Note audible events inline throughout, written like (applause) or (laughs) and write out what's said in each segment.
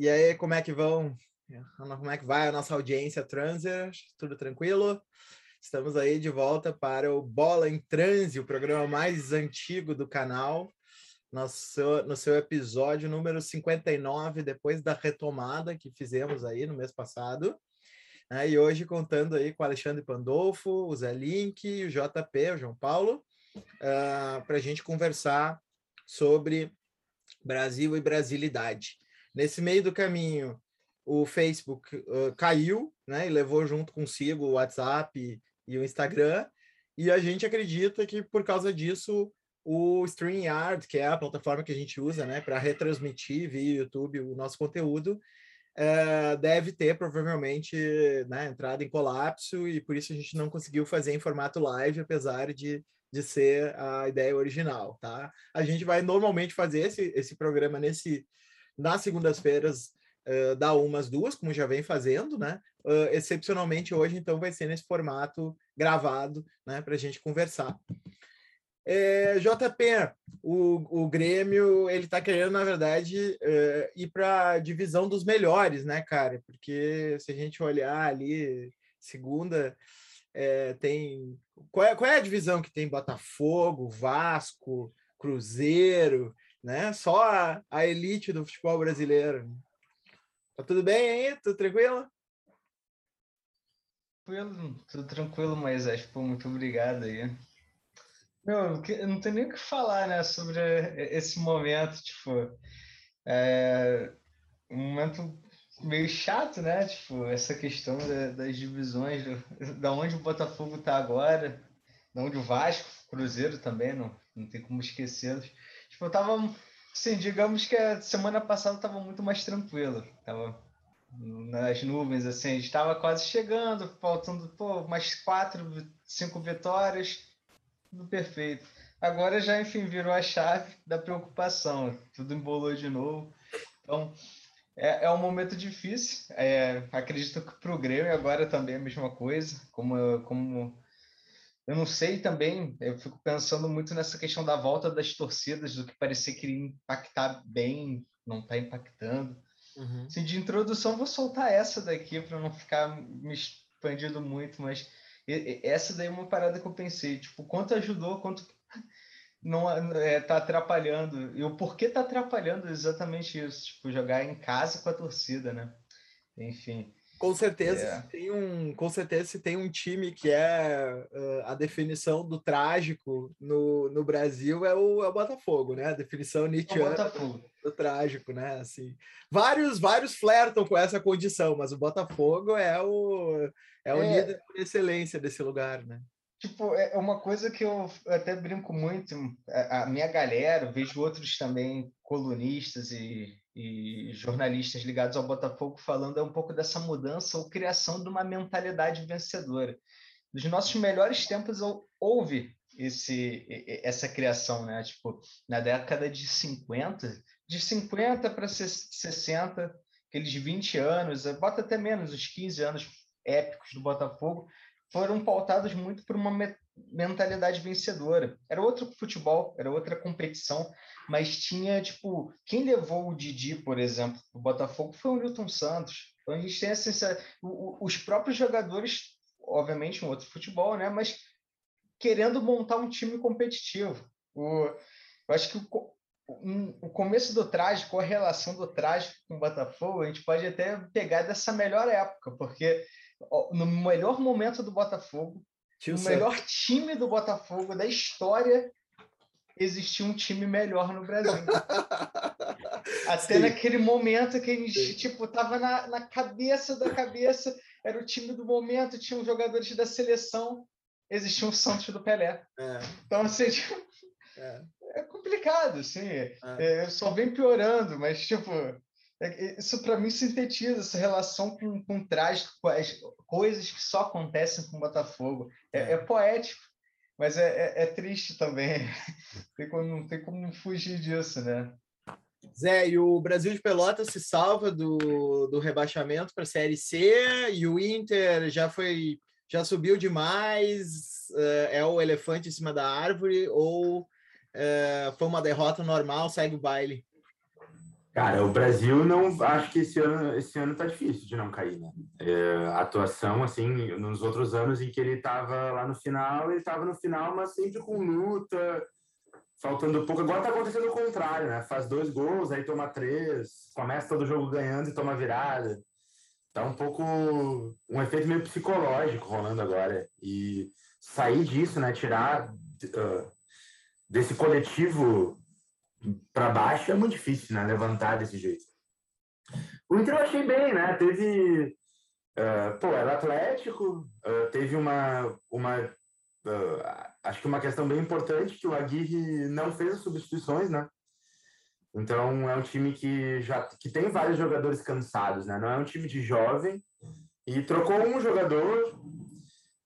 E aí, como é que vão? Como é que vai a nossa audiência transer? Tudo tranquilo? Estamos aí de volta para o Bola em Transe, o programa mais antigo do canal, no seu, no seu episódio número 59, depois da retomada que fizemos aí no mês passado. Né? E hoje contando aí com o Alexandre Pandolfo, o Zé Link, o JP, o João Paulo, uh, ah, para a gente conversar sobre Brasil e brasilidade. Nesse meio do caminho, o Facebook uh, caiu, né, e levou junto consigo o WhatsApp e, e o Instagram, e a gente acredita que por causa disso o StreamYard, que é a plataforma que a gente usa, né, para retransmitir via YouTube o nosso conteúdo, deve ter provavelmente né, entrado em colapso e por isso a gente não conseguiu fazer em formato live, apesar de de ser a ideia original, tá? A gente vai normalmente fazer esse, esse programa nesse nas segundas-feiras uh, da umas duas, como já vem fazendo, né? Uh, excepcionalmente hoje, então, vai ser nesse formato gravado, né? Para a gente conversar. É, JP, o, o Grêmio ele está querendo, na verdade, uh, ir para divisão dos melhores, né, cara? Porque se a gente olhar ali, segunda, é, tem. Qual é, qual é a divisão que tem Botafogo, Vasco, Cruzeiro, né? Só a, a elite do futebol brasileiro. Tá tudo bem aí? Tudo tranquilo? Tranquilo, tudo tranquilo, mas acho que muito obrigado aí. Eu não tenho nem o que falar, né, sobre esse momento, tipo, é um momento meio chato, né? Tipo, essa questão da, das divisões, do, (laughs) da onde o Botafogo está agora, da onde o Vasco, Cruzeiro também, não, não tem como esquecê-los. Tipo, eu tava, assim, digamos que a semana passada estava muito mais tranquilo, tava nas nuvens, assim, a gente estava quase chegando, faltando, pô, mais quatro, cinco vitórias, tudo perfeito. Agora já, enfim, virou a chave da preocupação, tudo embolou de novo. Então, é, é um momento difícil. É, acredito que para o Grêmio agora também é a mesma coisa. Como, como eu não sei também, eu fico pensando muito nessa questão da volta das torcidas, do que parecia que iria impactar bem, não está impactando. Uhum. Assim, de introdução, vou soltar essa daqui para não ficar me expandindo muito, mas essa daí é uma parada que eu pensei, tipo, quanto ajudou, quanto (laughs) não é, tá atrapalhando. E o porquê tá atrapalhando exatamente isso, tipo, jogar em casa com a torcida, né? Enfim. Com certeza, é. tem um, com certeza se tem um time que é uh, a definição do trágico no, no Brasil é o, é o Botafogo, né? A definição é Nietzscheana do trágico, né? Assim, vários vários flertam com essa condição, mas o Botafogo é o é o é. líder por excelência desse lugar, né? Tipo, é, é uma coisa que eu até brinco muito, a minha galera, vejo outros também colunistas e, e jornalistas ligados ao Botafogo falando é um pouco dessa mudança ou criação de uma mentalidade vencedora. Nos nossos melhores tempos houve esse, essa criação, né? Tipo, na década de 50, de 50 para 60, aqueles 20 anos, bota até menos, os 15 anos épicos do Botafogo, foram pautados muito por uma mentalidade vencedora. Era outro futebol, era outra competição, mas tinha, tipo, quem levou o Didi, por exemplo, o Botafogo foi o Newton Santos. Então a gente tem essa, os próprios jogadores, obviamente, um outro futebol, né, mas querendo montar um time competitivo. O, eu acho que o, o começo do trágico, a relação do trágico com o Botafogo, a gente pode até pegar dessa melhor época, porque no melhor momento do Botafogo, Tio no melhor time do Botafogo da história, existia um time melhor no Brasil. (laughs) Até Sim. naquele momento que a gente, Sim. tipo, tava na, na cabeça da cabeça, era o time do momento, tinham jogadores da seleção, existia um Santos do Pelé. É. Então, assim, tipo, é. é. complicado, assim, é. É, só vem piorando, mas, tipo, isso para mim sintetiza essa relação com, com trágico, com as coisas que só acontecem com o Botafogo. É, é. é poético, mas é, é, é triste também. (laughs) tem como, não tem como fugir disso, né? Zé, e o Brasil de Pelotas se salva do, do rebaixamento para a Série C e o Inter já foi já subiu demais, é, é o elefante em cima da árvore ou foi uma derrota normal, segue o baile? Cara, o Brasil não acho que esse ano esse ano tá difícil de não cair, né? É, a atuação assim, nos outros anos em que ele estava lá no final, ele estava no final, mas sempre com luta, faltando pouco. Agora tá acontecendo o contrário, né? Faz dois gols, aí toma três, começa todo jogo ganhando e toma virada. Tá um pouco um efeito meio psicológico rolando agora e sair disso, né? Tirar uh, desse coletivo para baixo é muito difícil, né? Levantar desse jeito. O Inter eu achei bem, né? Teve. Uh, pô, era Atlético, uh, teve uma. uma uh, acho que uma questão bem importante que o Aguirre não fez as substituições, né? Então é um time que já que tem vários jogadores cansados, né? Não é um time de jovem e trocou um jogador.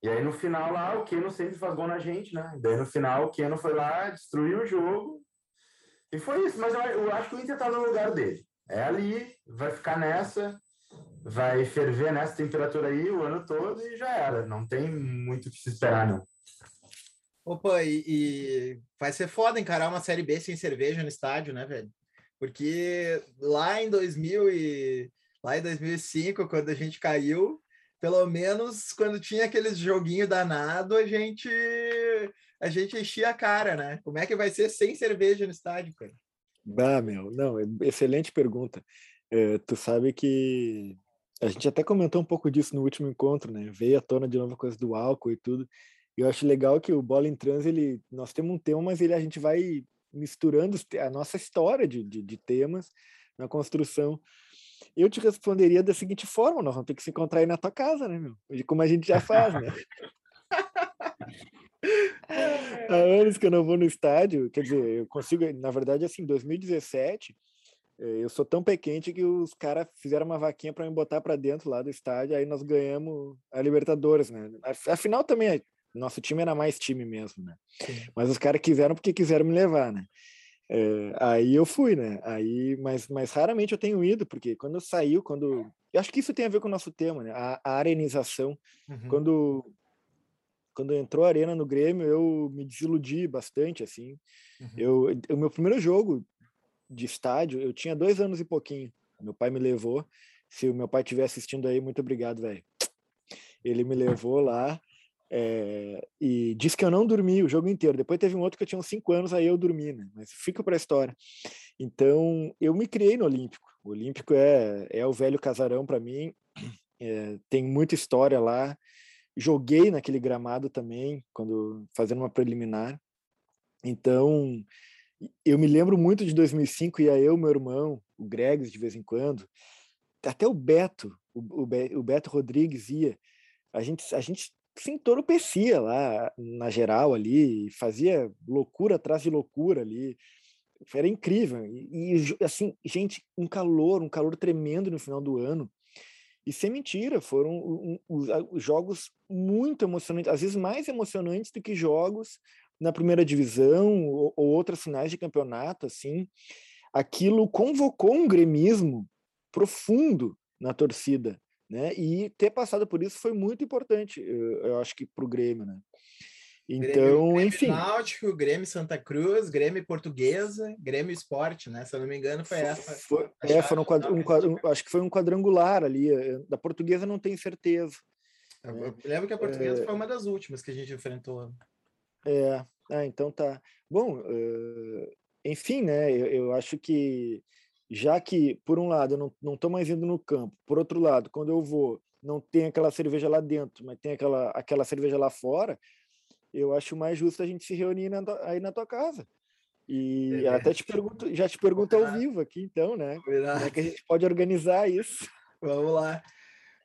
E aí no final lá o Keno sempre faz gol na gente, né? Daí no final o Keno foi lá, destruiu o jogo e foi isso, mas eu, eu acho que o Inter tá no lugar dele. É ali, vai ficar nessa, vai ferver nessa temperatura aí o ano todo e já era. Não tem muito o que se esperar, não. Opa, e, e, vai ser foda encarar uma Série B sem cerveja no estádio, né, velho? Porque lá em 2000 e lá em 2005, quando a gente caiu, pelo menos quando tinha aqueles joguinho danado, a gente a gente enchia a cara, né? Como é que vai ser sem cerveja no estádio, cara? Bah, meu, não, excelente pergunta. É, tu sabe que a gente até comentou um pouco disso no último encontro, né? Veio à tona de novo a coisa do álcool e tudo. E eu acho legal que o Bola em Trans, ele, nós temos um tema, mas ele, a gente vai misturando a nossa história de, de, de temas na construção. Eu te responderia da seguinte forma: nós vamos ter que se encontrar aí na tua casa, né, meu? Como a gente já faz, né? (laughs) Há anos que eu não vou no estádio, quer dizer, eu consigo, na verdade, assim, 2017, eh, eu sou tão pequente que os caras fizeram uma vaquinha para me botar para dentro lá do estádio, aí nós ganhamos a Libertadores, né? Afinal, também, nosso time era mais time mesmo, né? Mas os caras quiseram porque quiseram me levar, né? É, aí eu fui, né? Aí, mas, mas raramente eu tenho ido, porque quando saiu, quando. Eu acho que isso tem a ver com o nosso tema, né? A, a arenização. Uhum. Quando quando entrou a Arena no Grêmio, eu me desiludi bastante, assim. Uhum. Eu, o meu primeiro jogo de estádio, eu tinha dois anos e pouquinho. Meu pai me levou. Se o meu pai estiver assistindo aí, muito obrigado, velho. Ele me levou lá é, e disse que eu não dormi o jogo inteiro. Depois teve um outro que eu tinha uns cinco anos, aí eu dormi, né? Mas fica para a história. Então, eu me criei no Olímpico. O Olímpico é, é o velho casarão para mim. É, tem muita história lá joguei naquele gramado também, quando fazendo uma preliminar. Então, eu me lembro muito de 2005, ia eu, meu irmão, o Gregs de vez em quando, até o Beto, o, o Beto Rodrigues ia. A gente, a gente se entorpecia lá na geral ali, fazia loucura atrás de loucura ali. Era incrível. E, assim, gente, um calor, um calor tremendo no final do ano. E sem mentira, foram os jogos muito emocionantes, às vezes mais emocionantes do que jogos na primeira divisão ou, ou outras finais de campeonato, assim. Aquilo convocou um gremismo profundo na torcida, né? E ter passado por isso foi muito importante, eu, eu acho que para o Grêmio, né? Então, Grêmio, enfim. Grêmio Náutico, Grêmio Santa Cruz, Grêmio Portuguesa, Grêmio Esporte, né? Se eu não me engano, foi essa. Foi, é, foram um, um, um, acho que foi um quadrangular ali. Eh, da Portuguesa não tenho certeza. Eu né? lembro que a Portuguesa é, foi uma das últimas que a gente enfrentou. É, ah, então tá. Bom, uh, enfim, né? Eu, eu, acho que já que, por um lado, eu não, não tô mais indo no campo, por outro lado, quando eu vou, não tem aquela cerveja lá dentro, mas tem aquela, aquela cerveja lá fora eu acho mais justo a gente se reunir na, aí na tua casa. E é até te pergunto, já te pergunto ao vivo aqui, então, né? Como é que a gente pode organizar isso? Vamos lá.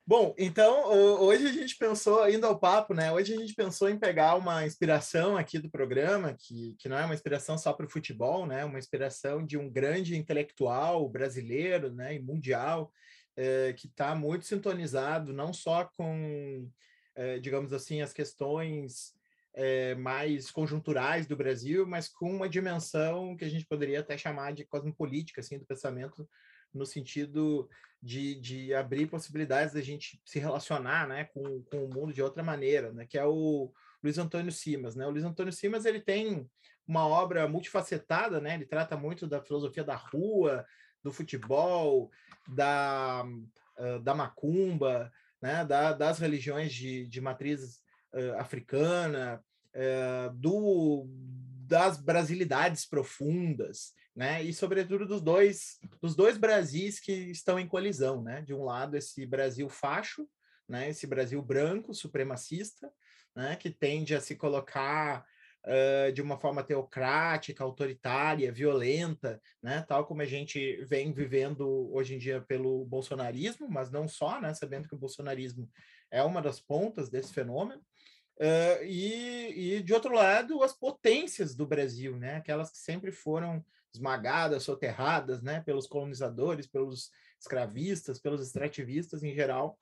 Bom, então hoje a gente pensou, indo ao papo, né? Hoje a gente pensou em pegar uma inspiração aqui do programa, que, que não é uma inspiração só para o futebol, né? Uma inspiração de um grande intelectual brasileiro, né? E mundial, é, que está muito sintonizado não só com, é, digamos assim, as questões é, mais conjunturais do Brasil, mas com uma dimensão que a gente poderia até chamar de cosmopolítica, assim, do pensamento, no sentido de, de abrir possibilidades da gente se relacionar, né, com, com o mundo de outra maneira, né, que é o Luiz Antônio Simas, né? O Luiz Antônio Simas, ele tem uma obra multifacetada, né? Ele trata muito da filosofia da rua, do futebol, da, uh, da macumba, né, da, das religiões de, de matriz uh, africana, uh, do, das brasilidades profundas, né, e sobretudo dos dois, dos dois Brasis que estão em colisão, né, de um lado esse Brasil facho, né, esse Brasil branco, supremacista, né, que tende a se colocar uh, de uma forma teocrática, autoritária, violenta, né, tal como a gente vem vivendo hoje em dia pelo bolsonarismo, mas não só, né, sabendo que o bolsonarismo é uma das pontas desse fenômeno. Uh, e, e, de outro lado, as potências do Brasil, né? aquelas que sempre foram esmagadas, soterradas né? pelos colonizadores, pelos escravistas, pelos extrativistas em geral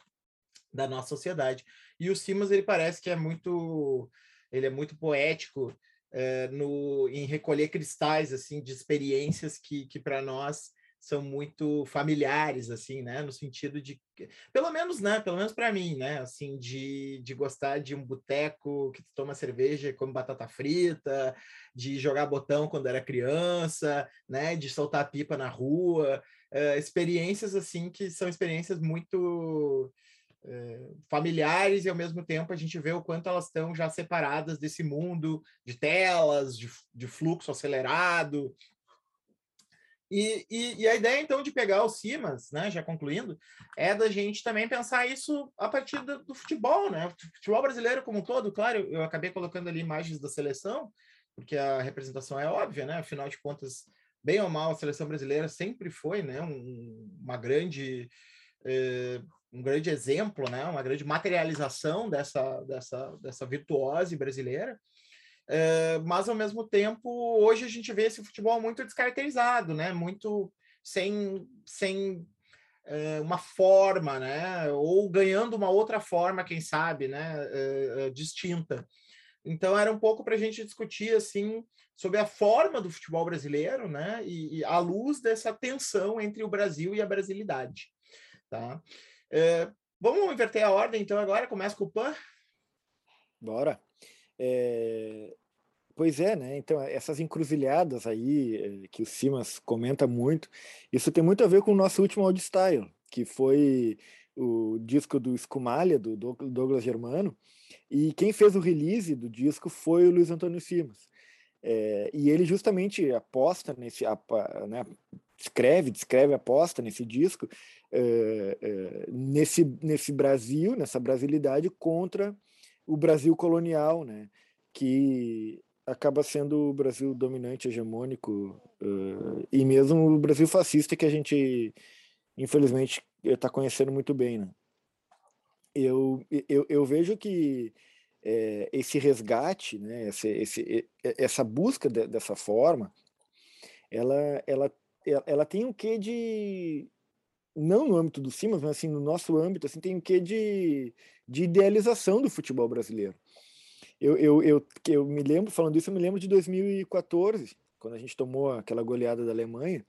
da nossa sociedade. E o Simas, ele parece que é muito ele é muito poético é, no, em recolher cristais assim de experiências que, que para nós são muito familiares assim né no sentido de pelo menos né pelo menos para mim né assim de, de gostar de um boteco que toma cerveja e come batata frita de jogar botão quando era criança né de soltar pipa na rua é, experiências assim que são experiências muito é, familiares e ao mesmo tempo a gente vê o quanto elas estão já separadas desse mundo de telas, de, de fluxo acelerado. E, e, e, a ideia então de pegar o Simas, né, já concluindo, é da gente também pensar isso a partir do, do futebol, né? O futebol brasileiro como um todo, claro, eu acabei colocando ali imagens da seleção, porque a representação é óbvia, né? Afinal de contas, bem ou mal, a seleção brasileira sempre foi, né, um, uma grande eh, um grande exemplo, né? uma grande materialização dessa, dessa, dessa virtuose brasileira. É, mas, ao mesmo tempo, hoje a gente vê esse futebol muito descaracterizado, né? muito sem, sem é, uma forma, né? ou ganhando uma outra forma, quem sabe, né? É, distinta. Então, era um pouco para a gente discutir assim sobre a forma do futebol brasileiro, né? E, à luz dessa tensão entre o Brasil e a brasilidade. Tá? Vamos inverter a ordem, então, agora? Começa com o PAN? Bora. É, pois é, né? Então, essas encruzilhadas aí, é, que o Simas comenta muito, isso tem muito a ver com o nosso último Old Style, que foi o disco do Escumalha, do Douglas Germano, e quem fez o release do disco foi o Luiz Antônio Simas. É, e ele justamente aposta nesse, né, escreve, descreve, aposta nesse disco, é, é, nesse, nesse Brasil, nessa brasilidade contra o Brasil colonial, né, que acaba sendo o Brasil dominante, hegemônico, uh, e mesmo o Brasil fascista que a gente, infelizmente, está conhecendo muito bem. Né? Eu, eu, eu vejo que é, esse resgate, né, esse, esse, essa busca de, dessa forma, ela, ela ela tem um quê de não no âmbito do Simas, mas assim no nosso âmbito, assim tem um quê de, de idealização do futebol brasileiro. Eu, eu, eu, eu me lembro, falando isso, eu me lembro de 2014, quando a gente tomou aquela goleada da Alemanha,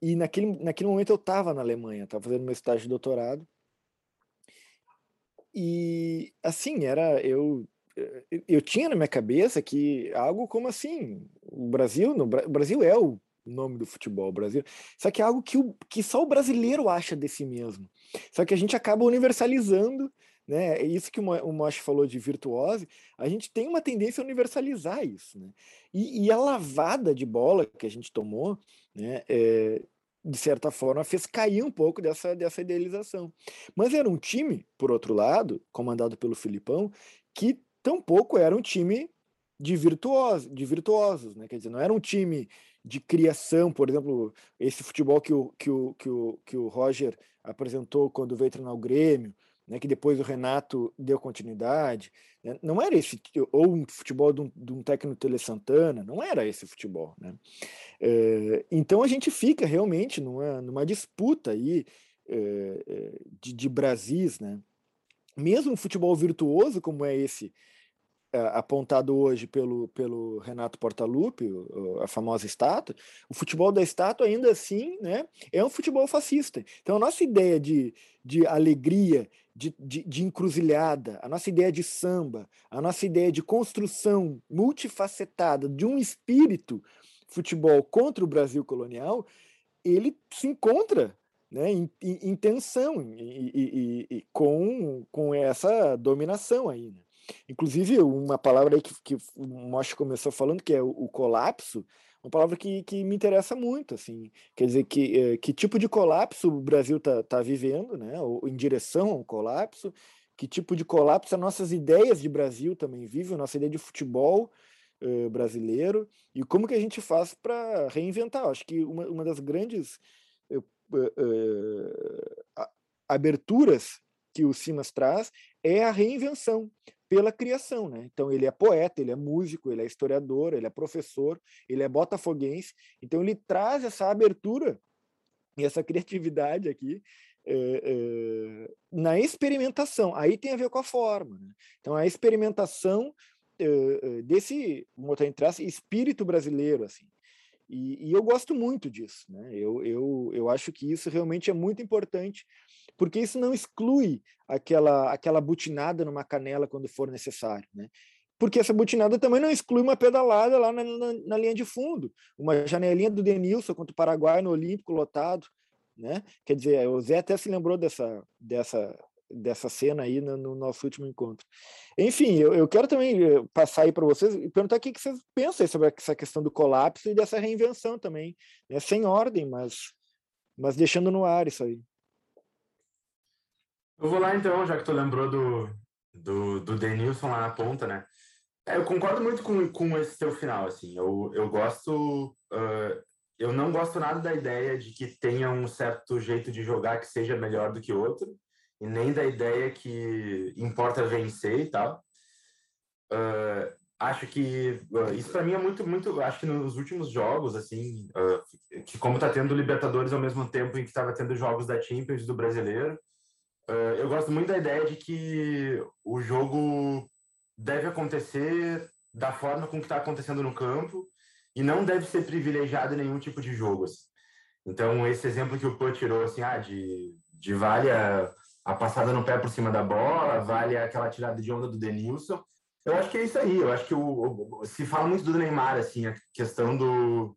e naquele, naquele momento eu estava na Alemanha, estava fazendo meu estágio de doutorado, e assim, era eu eu tinha na minha cabeça que algo como assim, o Brasil, no, o Brasil é o nome do futebol brasileiro. Só que é algo que, o, que só o brasileiro acha de si mesmo. Só que a gente acaba universalizando, né? É isso que o Mosh falou de virtuose, a gente tem uma tendência a universalizar isso, né? E, e a lavada de bola que a gente tomou, né? É, de certa forma, fez cair um pouco dessa, dessa idealização. Mas era um time, por outro lado, comandado pelo Filipão, que tampouco era um time de virtuosos, de virtuosos, né? Quer dizer, não era um time de criação, por exemplo, esse futebol que o, que o, que o, que o Roger apresentou quando veio treinar o Grêmio, né, que depois o Renato deu continuidade, né, não era esse, ou um futebol de um, de um técnico Tele Santana, não era esse futebol. Né? É, então a gente fica realmente numa, numa disputa aí é, de, de Brasis, né? mesmo um futebol virtuoso como é esse apontado hoje pelo, pelo Renato Portaluppi, a famosa estátua, o futebol da estátua ainda assim né, é um futebol fascista. Então a nossa ideia de, de alegria, de, de, de encruzilhada, a nossa ideia de samba, a nossa ideia de construção multifacetada de um espírito futebol contra o Brasil colonial ele se encontra né, em, em, tensão e, e, e, com, com essa dominação aí. Né? Inclusive, uma palavra aí que, que o Mosh começou falando, que é o, o, colapso, uma palavra que, que me interessa muito, assim, quer dizer, que, eh, que tipo de colapso o Brasil está tá vivendo, né, ou em direção a um colapso, que tipo de colapso as nossas ideias de Brasil também vivem, a nossa ideia de futebol uh, brasileiro, e como que a gente faz para reinventar. Acho que uma, uma das grandes uh, aberturas que o Simas traz é a reinvenção pela criação, né? Então ele é poeta, ele é músico, ele é historiador, ele é professor, ele é botafoguense. Então ele traz essa abertura e essa criatividade aqui é, é, na experimentação. Aí tem a ver com a forma. Né? Então a experimentação é, desse, espírito brasileiro, assim. E, e, eu gosto muito disso, né? Eu, eu, eu acho que isso realmente é muito importante porque isso não exclui aquela, aquela butinada numa canela quando for necessário, né? Porque essa butinada também não exclui uma pedalada lá na, na, na linha de fundo, uma janelinha do Denilson contra o Paraguai no Olímpico lotado, né? Quer dizer, o Zé até se lembrou dessa, dessa, dessa cena aí no, no nosso último encontro. Enfim, eu, eu quero também eh, passar aí para vocês e perguntar o que, que vocês pensam sobre essa questão do colapso e dessa reinvenção também, né? Sem ordem, mas, mas deixando no ar isso aí. Eu vou lá então, já que tu lembrou do, do, do Denilson lá na ponta, né? É, eu concordo muito com, com esse teu final, assim. Eu, eu gosto... Uh, eu não gosto nada da ideia de que tenha um certo jeito de jogar que seja melhor do que outro, e nem da ideia que importa vencer e tal. Uh, acho que uh, isso para mim é muito muito acho que nos últimos jogos assim uh, que como tá tendo Libertadores ao mesmo tempo em que estava tendo jogos da Champions do Brasileiro eu gosto muito da ideia de que o jogo deve acontecer da forma com que está acontecendo no campo e não deve ser privilegiado em nenhum tipo de jogo. Assim. Então, esse exemplo que o Pô tirou, assim, ah, de, de vale a, a passada no pé por cima da bola, vale aquela tirada de onda do Denilson, eu acho que é isso aí. Eu acho que o, o, se fala muito do Neymar, assim, a questão do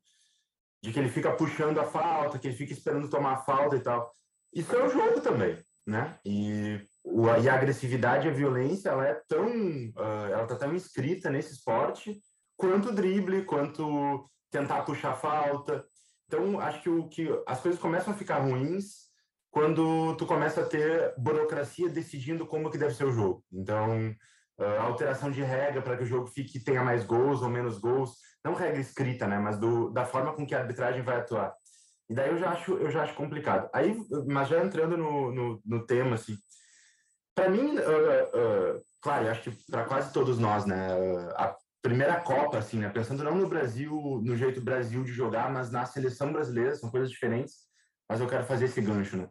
de que ele fica puxando a falta, que ele fica esperando tomar a falta e tal. Isso é o jogo também né? E, o, e a agressividade, a violência, ela é tão, uh, ela tá tão inscrita nesse esporte quanto drible, quanto tentar puxar falta. Então, acho que o que as coisas começam a ficar ruins quando tu começa a ter burocracia decidindo como que deve ser o jogo. Então, uh, alteração de regra para que o jogo fique tenha mais gols ou menos gols, não regra escrita, né, mas do, da forma com que a arbitragem vai atuar. E daí eu já acho, eu já acho complicado. Aí, mas já entrando no, no, no tema, assim, para mim, uh, uh, claro, eu acho que para quase todos nós, né, a primeira Copa, assim, né, pensando não no Brasil, no jeito Brasil de jogar, mas na seleção brasileira, são coisas diferentes, mas eu quero fazer esse gancho, né.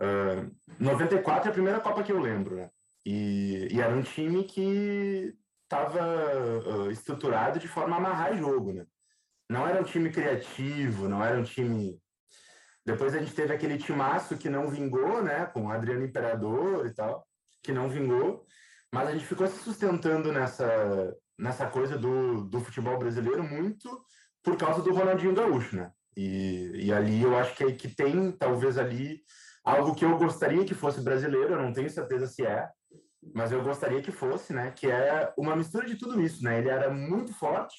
Uh, 94 é a primeira Copa que eu lembro, né, e, e era um time que estava estruturado de forma a amarrar jogo, né não era um time criativo, não era um time. Depois a gente teve aquele timaço que não vingou, né? Com o Adriano Imperador e tal, que não vingou. Mas a gente ficou se sustentando nessa, nessa coisa do, do futebol brasileiro muito por causa do Ronaldinho Gaúcho, né? E, e ali eu acho que, que tem, talvez ali, algo que eu gostaria que fosse brasileiro, eu não tenho certeza se é, mas eu gostaria que fosse, né? Que é uma mistura de tudo isso, né? Ele era muito forte,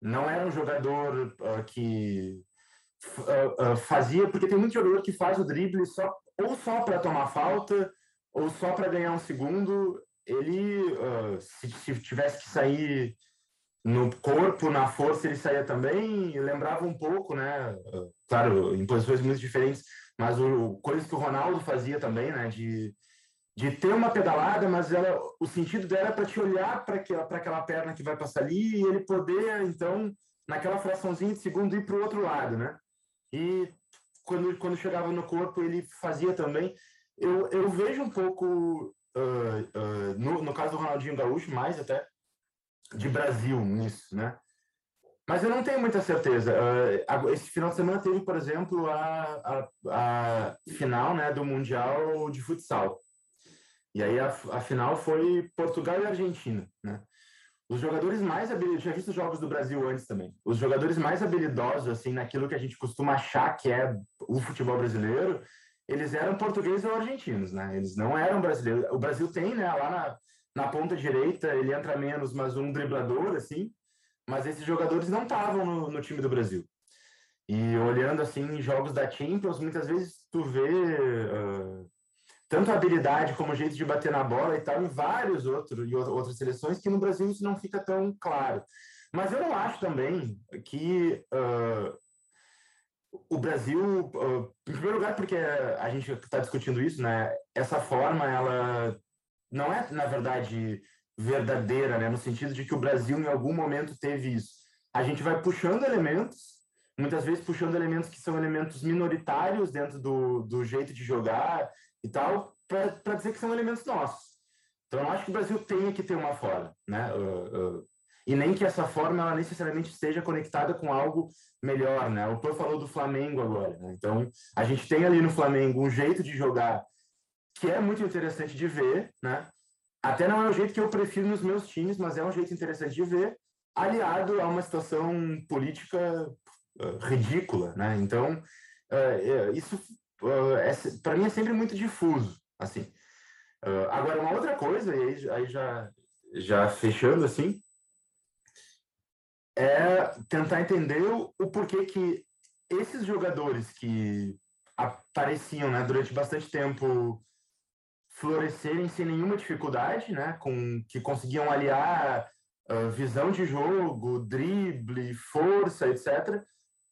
não era um jogador uh, que uh, uh, fazia, porque tem muito jogador que faz o drible só, ou só para tomar falta, ou só para ganhar um segundo. Ele, se, se, tivesse que sair no corpo, na força, ele saía também. Lembrava um pouco, né? claro, em posições muito diferentes, mas o, coisas que o Ronaldo fazia também, né? De de ter uma pedalada, mas ela, o sentido dela é para te olhar para aquela, perna que vai passar ali e ele poder, então, naquela fraçãozinha de segundo, ir para o outro lado, né? E quando, quando chegava no corpo, ele fazia também. Eu, eu vejo um pouco, uh, uh, no, no caso do Ronaldinho Gaúcho, mais até, de Brasil nisso, né? Mas eu não tenho muita certeza. Uh, esse final de semana teve, por exemplo, a, a, a final né, do Mundial de Futsal. E aí a, a final foi Portugal e Argentina, né? os jogadores mais habilidosos, já visto jogos do Brasil antes também. Os jogadores mais habilidosos, assim, naquilo que a gente costuma achar que é o futebol brasileiro, eles eram portugueses ou argentinos, né? Eles não eram brasileiros. O Brasil tem, né, lá na, na ponta direita, ele entra menos, mas um driblador, assim. Mas esses jogadores não estavam no, no time do Brasil. E olhando, assim, jogos da Champions, muitas vezes tu vê uh, tanto habilidade como o jeito de bater na bola e tal, em vários outros e outras seleções que no Brasil isso não fica tão claro. Mas eu não acho também que uh, o Brasil, uh, em primeiro lugar, porque a gente está discutindo isso, né? Essa forma, ela não é, na verdade, verdadeira, né? No sentido de que o Brasil, em algum momento, teve isso. A gente vai puxando elementos, muitas vezes puxando elementos que são elementos minoritários dentro do, do jeito de jogar e tal, para dizer que são elementos nossos. Então, eu acho que o Brasil tem que ter uma forma, né? Uh, uh, e nem que essa forma ela necessariamente esteja conectada com algo melhor, né? O Pô falou do Flamengo agora, né? Então, a gente tem ali no Flamengo um jeito de jogar que é muito interessante de ver, né? Até não é o jeito que eu prefiro nos meus times, mas é um jeito interessante de ver, aliado a uma situação política uh, ridícula, né? Então, isso uh, é, para mim é sempre muito difuso, assim. Uh, agora, uma outra coisa, e aí, aí já, já fechando, assim, é tentar entender o, o porquê que esses jogadores que apareciam né, durante bastante tempo florescerem sem nenhuma dificuldade, né, com que conseguiam aliar uh, visão de jogo, drible, força, etc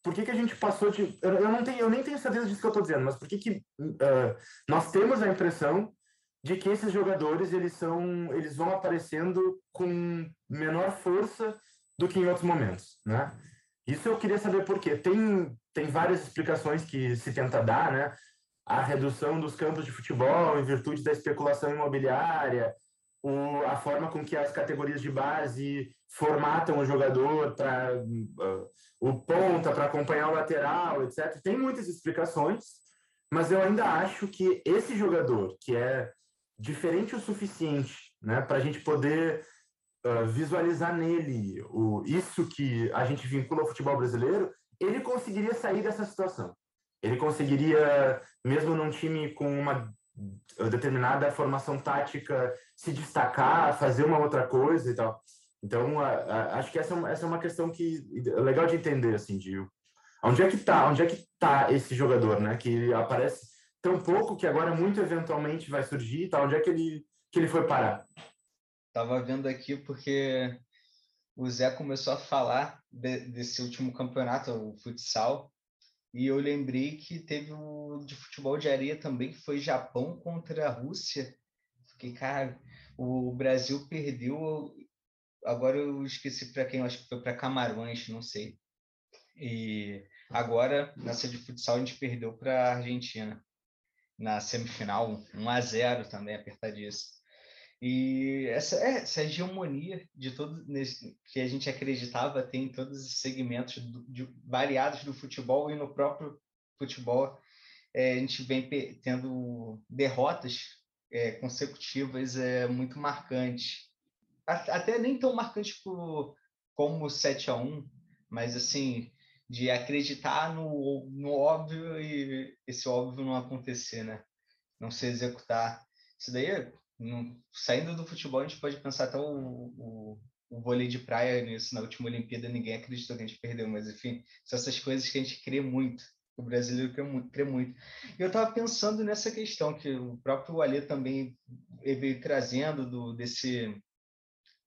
por que, que a gente passou de. Eu, não tenho, eu nem tenho certeza disso que eu estou dizendo, mas por que, que uh, nós temos a impressão de que esses jogadores eles são eles vão aparecendo com menor força do que em outros momentos, né? Isso eu queria saber por quê. Tem, tem várias explicações que se tenta dar, né? A redução dos campos de futebol em virtude da especulação imobiliária, o, a forma com que as categorias de base formatam o jogador para uh, o ponta para acompanhar o lateral, etc. Tem muitas explicações, mas eu ainda acho que esse jogador que é diferente o suficiente, né, para a gente poder uh, visualizar nele o isso que a gente vincula ao futebol brasileiro, ele conseguiria sair dessa situação. Ele conseguiria, mesmo num time com uma determinada formação tática, se destacar, fazer uma outra coisa e tal. Então, a, a, acho que essa é, essa é uma questão que é legal de entender, assim, de onde é que tá, onde é que tá esse jogador, né? Que aparece tão pouco que agora muito eventualmente vai surgir, tá? Onde é que ele que ele foi parar? Tava vendo aqui porque o Zé começou a falar de, desse último campeonato, o futsal, e eu lembrei que teve o de futebol de areia também, que foi Japão contra a Rússia. Fiquei, cara, o Brasil perdeu agora eu esqueci para quem, acho que foi para Camarões, não sei. E agora, nessa de futsal, a gente perdeu para a Argentina na semifinal, 1 a 0 também, apertadíssimo. E essa, é, essa hegemonia de todo que a gente acreditava ter em todos os segmentos do, de, variados do futebol e no próprio futebol, é, a gente vem tendo derrotas é, consecutivas é, muito marcantes até nem tão marcante por, como 7 a 1 mas assim, de acreditar no, no óbvio e esse óbvio não acontecer, né? Não se executar. Isso daí, saindo do futebol, a gente pode pensar até o, o, o vôlei de praia nisso. Na última Olimpíada, ninguém acreditou que a gente perdeu, mas enfim, são essas coisas que a gente crê muito. O brasileiro crê muito. Crê muito. E eu estava pensando nessa questão que o próprio Alê também veio trazendo do, desse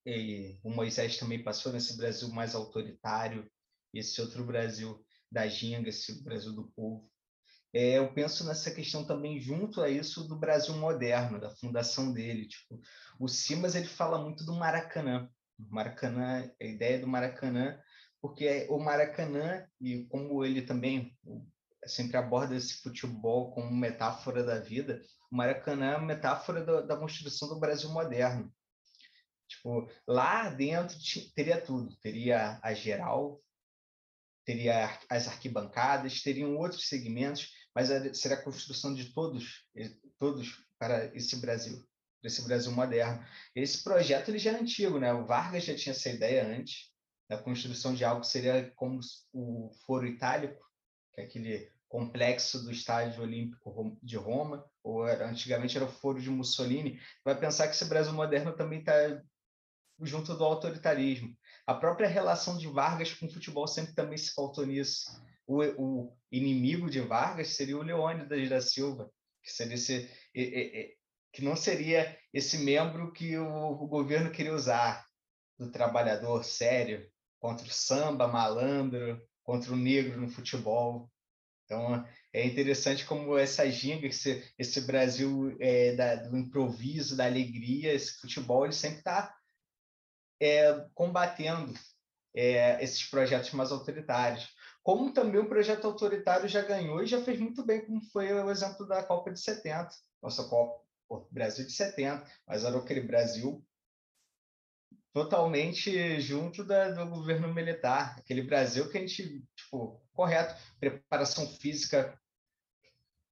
e o Moisés também passou nesse Brasil mais autoritário, esse outro Brasil da ginga, esse Brasil do povo. É, eu penso nessa questão também junto a isso do Brasil moderno, da fundação dele. Tipo, o Simas ele fala muito do Maracanã. Maracanã, a ideia do Maracanã, porque o Maracanã e como ele também sempre aborda esse futebol como metáfora da vida, o Maracanã é uma metáfora da, da construção do Brasil moderno. Tipo, lá dentro teria tudo. Teria a geral, teria as arquibancadas, teriam outros segmentos, mas seria a construção de todos, todos para esse Brasil. desse Brasil moderno. Esse projeto ele já é antigo, né? O Vargas já tinha essa ideia antes da construção de algo que seria como o Foro Itálico, que é aquele complexo do Estádio Olímpico de Roma, ou antigamente era o Foro de Mussolini. Vai pensar que esse Brasil moderno também está junto do autoritarismo. A própria relação de Vargas com o futebol sempre também se faltou nisso. O, o inimigo de Vargas seria o Leônidas da Silva, que seria esse, que não seria esse membro que o, o governo queria usar do trabalhador sério contra o samba malandro, contra o negro no futebol. Então é interessante como essa ginga, esse, esse Brasil é, da, do improviso, da alegria, esse futebol, ele sempre está é, combatendo é, esses projetos mais autoritários. Como também o projeto autoritário já ganhou e já fez muito bem, como foi o exemplo da Copa de 70, nossa Copa, Brasil de 70, mas era aquele Brasil totalmente junto da, do governo militar, aquele Brasil que a gente, tipo, correto, preparação física,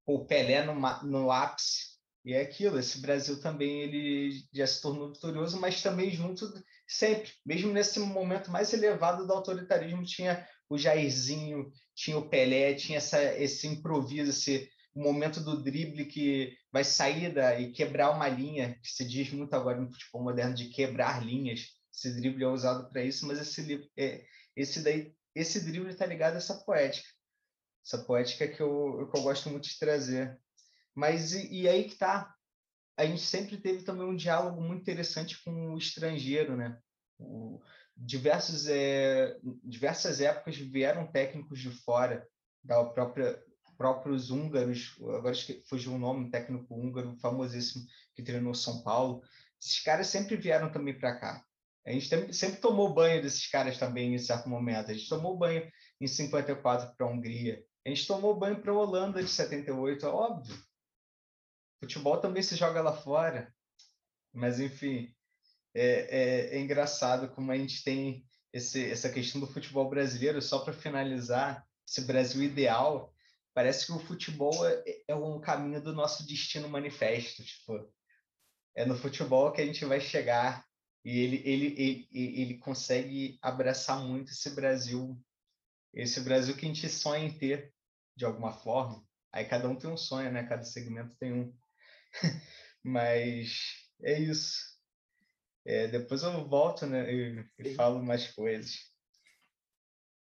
o Pelé no, no ápice, e é aquilo, esse Brasil também ele já se tornou vitorioso, mas também junto sempre, mesmo nesse momento mais elevado do autoritarismo, tinha o Jairzinho, tinha o Pelé, tinha essa, esse improviso, esse momento do drible que vai sair da, e quebrar uma linha, que se diz muito agora no futebol moderno de quebrar linhas. Esse drible é usado para isso, mas esse, é, esse, daí, esse drible está ligado a essa poética. Essa poética que eu, que eu gosto muito de trazer. Mas e, e aí que está a gente sempre teve também um diálogo muito interessante com o estrangeiro, né? O, diversos, é, diversas épocas vieram técnicos de fora, da própria próprios húngaros, agora fugiu um nome, um técnico húngaro famosíssimo que treinou São Paulo. Esses caras sempre vieram também para cá. A gente sempre, sempre tomou banho desses caras também em certo momento. A gente tomou banho em 54 para a Hungria. A gente tomou banho para a Holanda de 78, é óbvio. Futebol também se joga lá fora. Mas, enfim, é, é, é engraçado como a gente tem esse, essa questão do futebol brasileiro. Só para finalizar, esse Brasil ideal, parece que o futebol é, é um caminho do nosso destino manifesto. Tipo, é no futebol que a gente vai chegar e ele, ele, ele, ele consegue abraçar muito esse Brasil, esse Brasil que a gente sonha em ter, de alguma forma. Aí cada um tem um sonho, né? Cada segmento tem um. (laughs) Mas é isso. É, depois eu volto né, e, e falo mais coisas.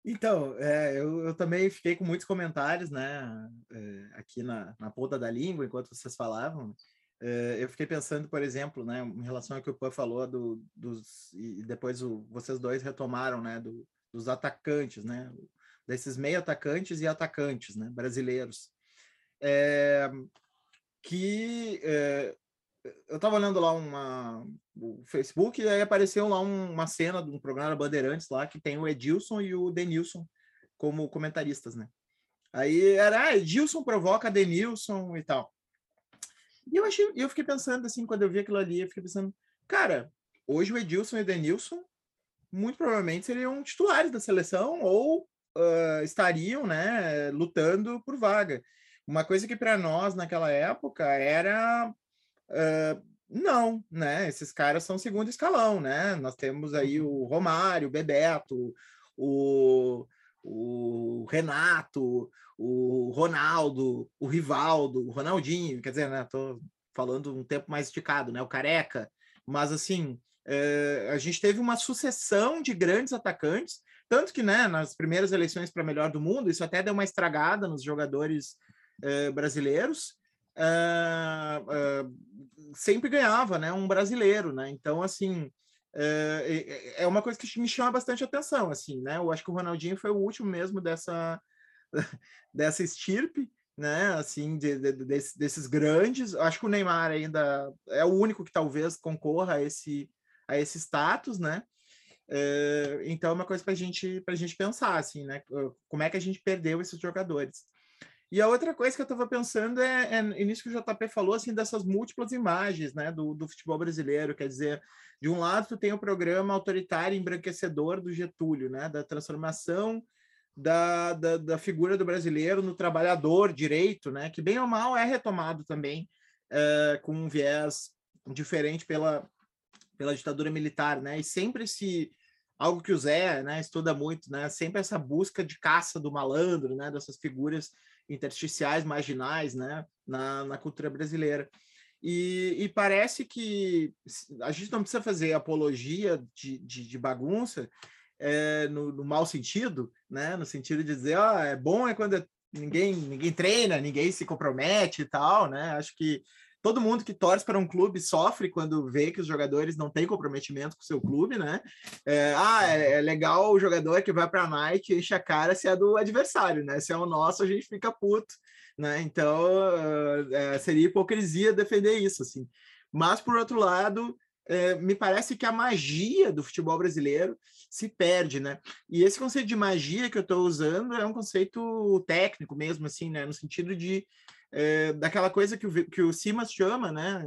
Então, é, eu, eu, também fiquei com muitos comentários, né, é, aqui na, na ponta da língua, enquanto vocês falavam. É, eu fiquei pensando, por exemplo, né, em relação ao que o Pan falou, do, dos, e depois o, vocês dois retomaram, né, do, dos atacantes, né, desses meio atacantes e atacantes, né, brasileiros. É, que é, eu estava olhando lá uma, o Facebook e aí apareceu lá um, uma cena de um programa Bandeirantes lá que tem o Edilson e o Denilson como comentaristas, né? Aí era, ah, Edilson provoca Denilson e tal. E eu achei, eu fiquei pensando assim, quando eu vi aquilo ali, eu fiquei pensando, cara, hoje o Edilson e o Denilson muito provavelmente seriam titulares da seleção ou uh, estariam, né, lutando por vaga. Uma coisa que para nós naquela época era uh, não, né? Esses caras são segundo escalão, né? Nós temos aí uhum. o Romário, o Bebeto, o, o Renato, o Ronaldo, o Rivaldo, o Ronaldinho, quer dizer, né? Tô falando um tempo mais esticado, né? O Careca, mas assim, uh, a gente teve uma sucessão de grandes atacantes, tanto que, né, nas primeiras eleições para melhor do mundo, isso até deu uma estragada nos jogadores uh, brasileiros, uh, sempre ganhava, né, um brasileiro, né? Então, assim, é uma coisa que me chama bastante atenção, assim, né? Eu acho que o Ronaldinho foi o último mesmo dessa (laughs) dessa estirpe, né? Assim, de, de, de, desses grandes. Acho que o Neymar ainda é o único que talvez concorra a esse a esse status, né? então é uma coisa para gente a gente pensar, assim, né? Como é que a gente perdeu esses jogadores? E a outra coisa que eu estava pensando é, é nisso que o JP falou, assim, dessas múltiplas imagens, né, do, do futebol brasileiro. Quer dizer, de um lado, tu tem o programa autoritário embranquecedor do Getúlio, né, da transformação da, da, da, figura do brasileiro no trabalhador direito, né, que bem ou mal é retomado também é, com um viés diferente pela, pela ditadura militar, né? E sempre se algo que o Zé, né, estuda muito, né? Sempre essa busca de caça do malandro, né? Dessas figuras intersticiais, marginais, né? Na, na cultura brasileira. E, e, parece que a gente não precisa fazer apologia de, de, de bagunça é, no, no mau sentido, né? No sentido de dizer, ó, oh, é bom é quando ninguém ninguém treina, ninguém se compromete e tal, né? Acho que todo mundo que torce para um clube sofre quando vê que os jogadores não têm comprometimento com o seu clube, né? É, ah, é, é, legal o jogador que vai para a night e enche a cara se é do adversário, né? Se é o nosso, a gente fica puto, né? Então, é, seria hipocrisia defender isso, assim. Mas, por outro lado, é, me parece que a magia do futebol brasileiro se perde, né? E esse conceito de magia que eu estou usando é um conceito técnico mesmo, assim, né? No sentido de é, daquela coisa que o, que o Simas chama, né?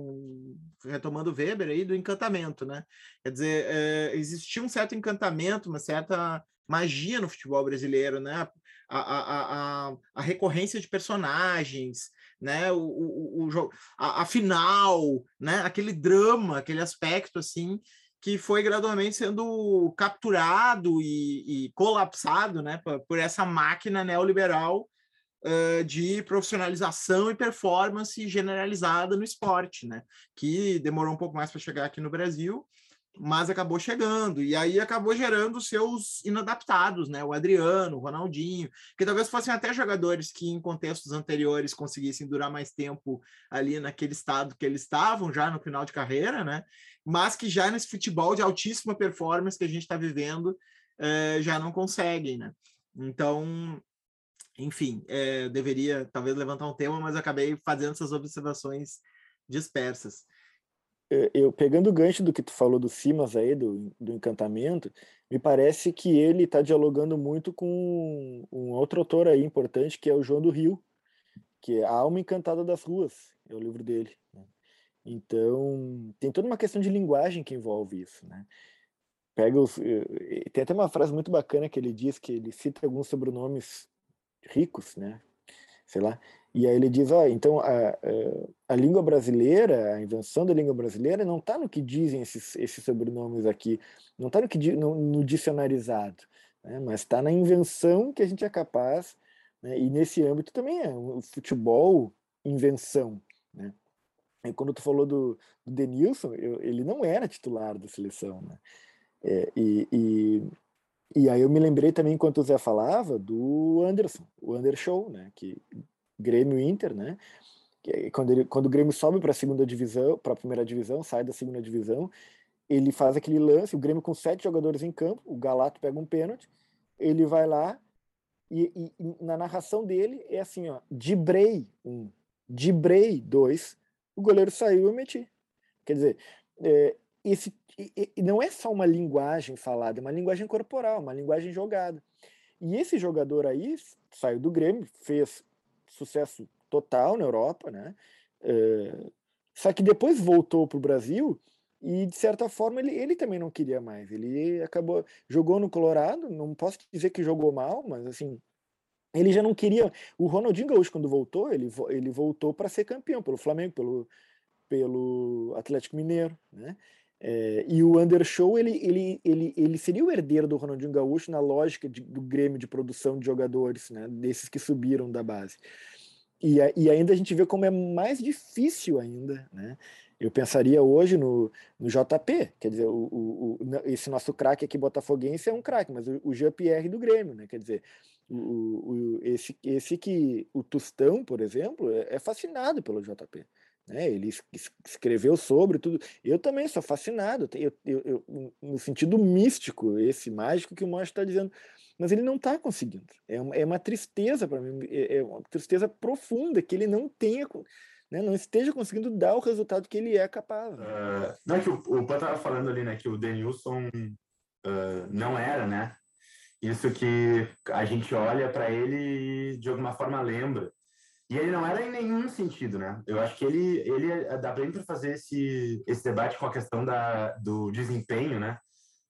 Retomando Weber aí, do encantamento, né? Quer dizer, é, existia um certo encantamento, uma certa magia no futebol brasileiro, né? A, a, a, a recorrência de personagens, né? O, o, o, a, a final, né? Aquele drama, aquele aspecto assim que foi gradualmente sendo capturado e, e colapsado, né? Por essa máquina neoliberal de profissionalização e performance generalizada no esporte, né? Que demorou um pouco mais para chegar aqui no Brasil, mas acabou chegando. E aí acabou gerando seus inadaptados, né? O Adriano, o Ronaldinho, que talvez fossem até jogadores que em contextos anteriores conseguissem durar mais tempo ali naquele estado que eles estavam já no final de carreira, né? Mas que já nesse futebol de altíssima performance que a gente está vivendo, uh, já não conseguem, né? Então, enfim, é, deveria talvez levantar um tema, mas acabei fazendo essas observações dispersas. Eu, pegando o gancho do que tu falou do Simas aí, do, do encantamento, me parece que ele está dialogando muito com um outro autor aí importante, que é o João do Rio, que é A Alma Encantada das Ruas, é o livro dele. Né? Então, tem toda uma questão de linguagem que envolve isso, né? Pega os, tem até uma frase muito bacana que ele diz que ele cita alguns sobrenomes ricos, né? Sei lá. E aí ele diz, ó, então a, a, língua brasileira, a invenção da língua brasileira não está no que dizem esses, esses sobrenomes aqui, não está no, que, no, no dicionarizado, né? mas está na invenção que a gente é capaz, né? e nesse âmbito também é o futebol invenção, né? E quando tu falou do, do Denilson, eu, ele não era titular da seleção, né? É, e, e, e aí eu me lembrei também, enquanto o Zé falava, do Anderson, o Andershow, né? Que Grêmio Inter, né? Que quando, ele, quando o Grêmio sobe para a segunda divisão, para a primeira divisão, sai da segunda divisão, ele faz aquele lance, o Grêmio com sete jogadores em campo, o Galato pega um pênalti, ele vai lá e, e, e na narração dele é assim, ó, Dibrei um, Dibrei dois, o goleiro saiu e eu meti. Quer dizer, é, esse não é só uma linguagem falada, é uma linguagem corporal, uma linguagem jogada. E esse jogador aí saiu do Grêmio, fez sucesso total na Europa, né? É, só que depois voltou para o Brasil e de certa forma ele, ele também não queria mais. Ele acabou jogou no Colorado, não posso dizer que jogou mal, mas assim ele já não queria. O Ronaldinho Gaúcho quando voltou, ele, ele voltou para ser campeão pelo Flamengo, pelo pelo Atlético Mineiro, né? É, e o Undershow, ele, ele, ele, ele seria o herdeiro do Ronaldinho Gaúcho na lógica de, do Grêmio de produção de jogadores, né, desses que subiram da base. E, e ainda a gente vê como é mais difícil ainda, né? Eu pensaria hoje no, no JP, quer dizer, o, o, o esse nosso craque aqui botafoguense é um craque, mas o, o Jean-Pierre do Grêmio, né? Quer dizer, o, o, esse, esse que, o Tostão, por exemplo, é, é fascinado pelo JP. Né? Ele escreveu sobre tudo. Eu também sou fascinado, eu, eu, eu, no sentido místico, esse mágico que o Mocha está dizendo. Mas ele não está conseguindo. É uma, é uma tristeza para mim, é, é uma tristeza profunda que ele não tenha. Né, não esteja conseguindo dar o resultado que ele é capaz. Uh, não, é que o, o Pan estava falando ali, né, que o Denilson uh, não era, né? Isso que a gente olha para ele e de alguma forma lembra. E ele não era em nenhum sentido, né? Eu acho que ele, ele eh, dá bem para fazer esse, esse debate com a questão da, do desempenho, né?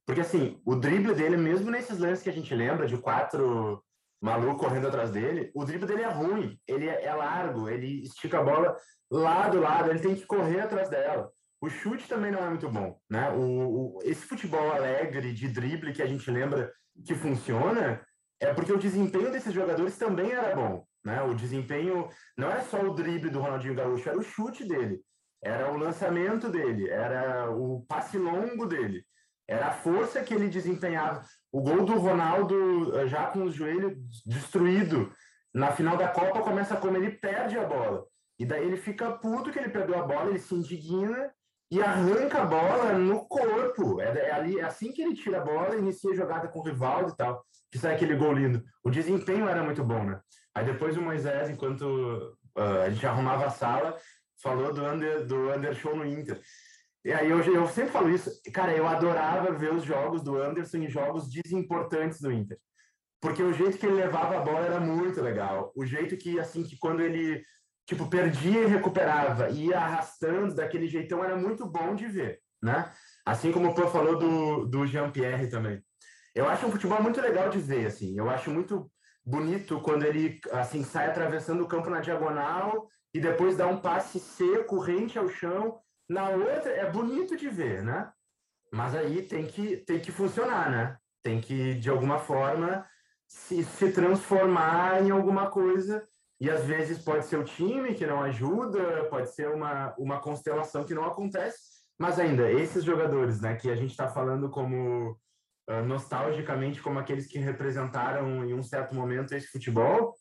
Porque, assim, o drible dele, mesmo nesses lances que a gente lembra, de quatro malucos correndo atrás dele, o drible dele é ruim, ele é, é largo, ele estica a bola lá do lado, ele tem que correr atrás dela. o chute também não é muito bom, né? O, o, esse futebol alegre de drible que a gente lembra que funciona é porque o desempenho desses jogadores também era bom, né? O desempenho não era só o drible do Ronaldinho Gaúcho, era o chute dele, era o lançamento dele, era o passe longo dele, era a força que ele desempenhava. O gol do Ronaldo eh, já com o joelho destruído na final da Copa começa como ele perde a bola. E daí ele fica puto que ele perdeu a bola, ele se indigna e arranca a bola no corpo. É, é, ali, é assim que ele tira a bola, inicia a jogada com o Rivaldo e tal, que sai aquele gol lindo. O desempenho era muito bom, né? Aí depois o Moisés, enquanto uh, a gente arrumava a sala, falou do under, do under show no Inter. E aí eu, eu sempre falo isso, cara, eu adorava ver os jogos do Anderson em jogos desimportantes do Inter. Porque o jeito que ele levava a bola era muito legal. O jeito que, assim, que quando ele tipo, perdia e recuperava, ia arrastando daquele jeitão, era muito bom de ver, né? Assim como o Pô falou do, do Jean-Pierre também. Eu acho um futebol muito legal de ver, assim. Eu acho muito bonito quando ele, assim, sai atravessando o campo na diagonal e depois dá um passe seco, rente ao chão. Na outra, é bonito de ver, né? Mas aí tem que, tem que funcionar, né? Tem que, de alguma forma, se, se transformar em alguma coisa e às vezes pode ser o time que não ajuda, pode ser uma, uma constelação que não acontece, mas ainda, esses jogadores, né, que a gente está falando como uh, nostalgicamente como aqueles que representaram em um certo momento esse futebol,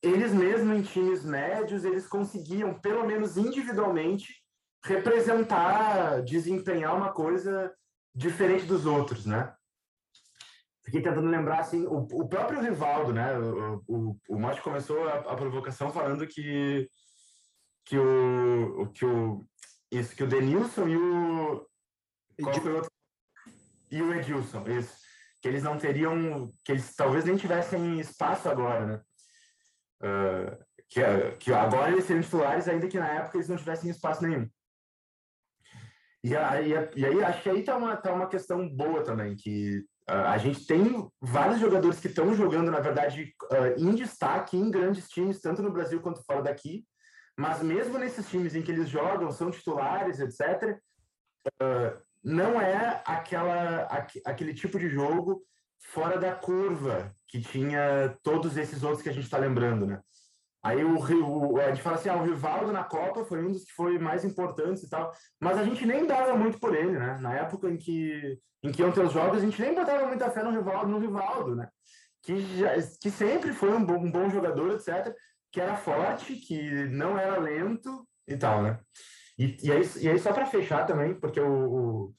eles mesmo em times médios, eles conseguiam, pelo menos individualmente, representar, desempenhar uma coisa diferente dos outros, né? Fiquei tentando lembrar assim o, o próprio Rivaldo, né? O, o, o começou a, a, provocação falando que que o que o isso que o Denilson e o qual foi o outro? e o Edilson, isso que eles não teriam que eles talvez nem tivessem espaço agora, né? Uh, que, que agora eles seriam titulares, ainda que na época eles não tivessem espaço nenhum. E aí, e aí acho que aí tá uma, tá uma questão boa também, que a gente tem vários jogadores que estão jogando, na verdade, uh, em destaque em grandes times, tanto no Brasil quanto fora daqui. Mas mesmo nesses times em que eles jogam, são titulares, etc., ah, não é aquela, aqu aquele tipo de jogo fora da curva que tinha todos esses outros que a gente está lembrando, né? Aí o, o, a gente fala assim, ah, o Rivaldo na Copa foi um dos que foi mais importantes e tal, mas a gente nem dava muito por ele, né? Na época em que, em que iam ter os jogos, a gente nem botava muita fé no Rivaldo, no Rivaldo, né? Que, já, que sempre foi um bom, um bom jogador, etc., que era forte, que não era lento e tal, né? E, e, aí, e aí só para fechar também, porque o,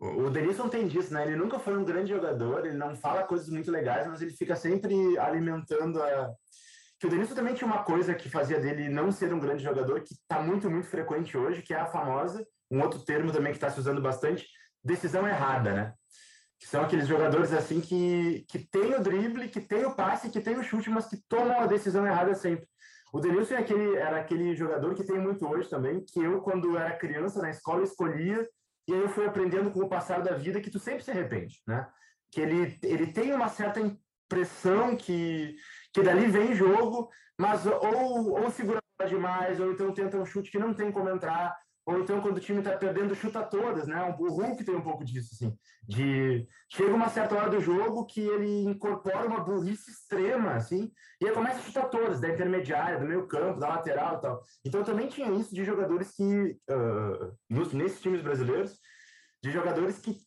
o, o Denilson tem disso, né? Ele nunca foi um grande jogador, ele não fala coisas muito legais, mas ele fica sempre alimentando a que o Denilson também tinha uma coisa que fazia dele não ser um grande jogador, que está muito, muito frequente hoje, que é a famosa, um outro termo também que está se usando bastante, decisão errada, né? Que são aqueles jogadores assim que, que tem o drible, que tem o passe, que tem o chute, mas que tomam a decisão errada sempre. O Denilson é aquele, era aquele jogador que tem muito hoje também, que eu, quando era criança na escola, escolhia, e aí eu fui aprendendo com o passar da vida que tu sempre se arrepende, né? Que ele, ele tem uma certa impressão que que dali vem jogo, mas ou, ou segura demais, ou então tenta um chute que não tem como entrar, ou então quando o time está perdendo, chuta todas, né? O Hulk tem um pouco disso, assim, de chega uma certa hora do jogo que ele incorpora uma burrice extrema, assim, e aí começa a chutar todas, da intermediária, do meio campo, da lateral e tal. Então também tinha isso de jogadores que, uh, nos, nesses times brasileiros, de jogadores que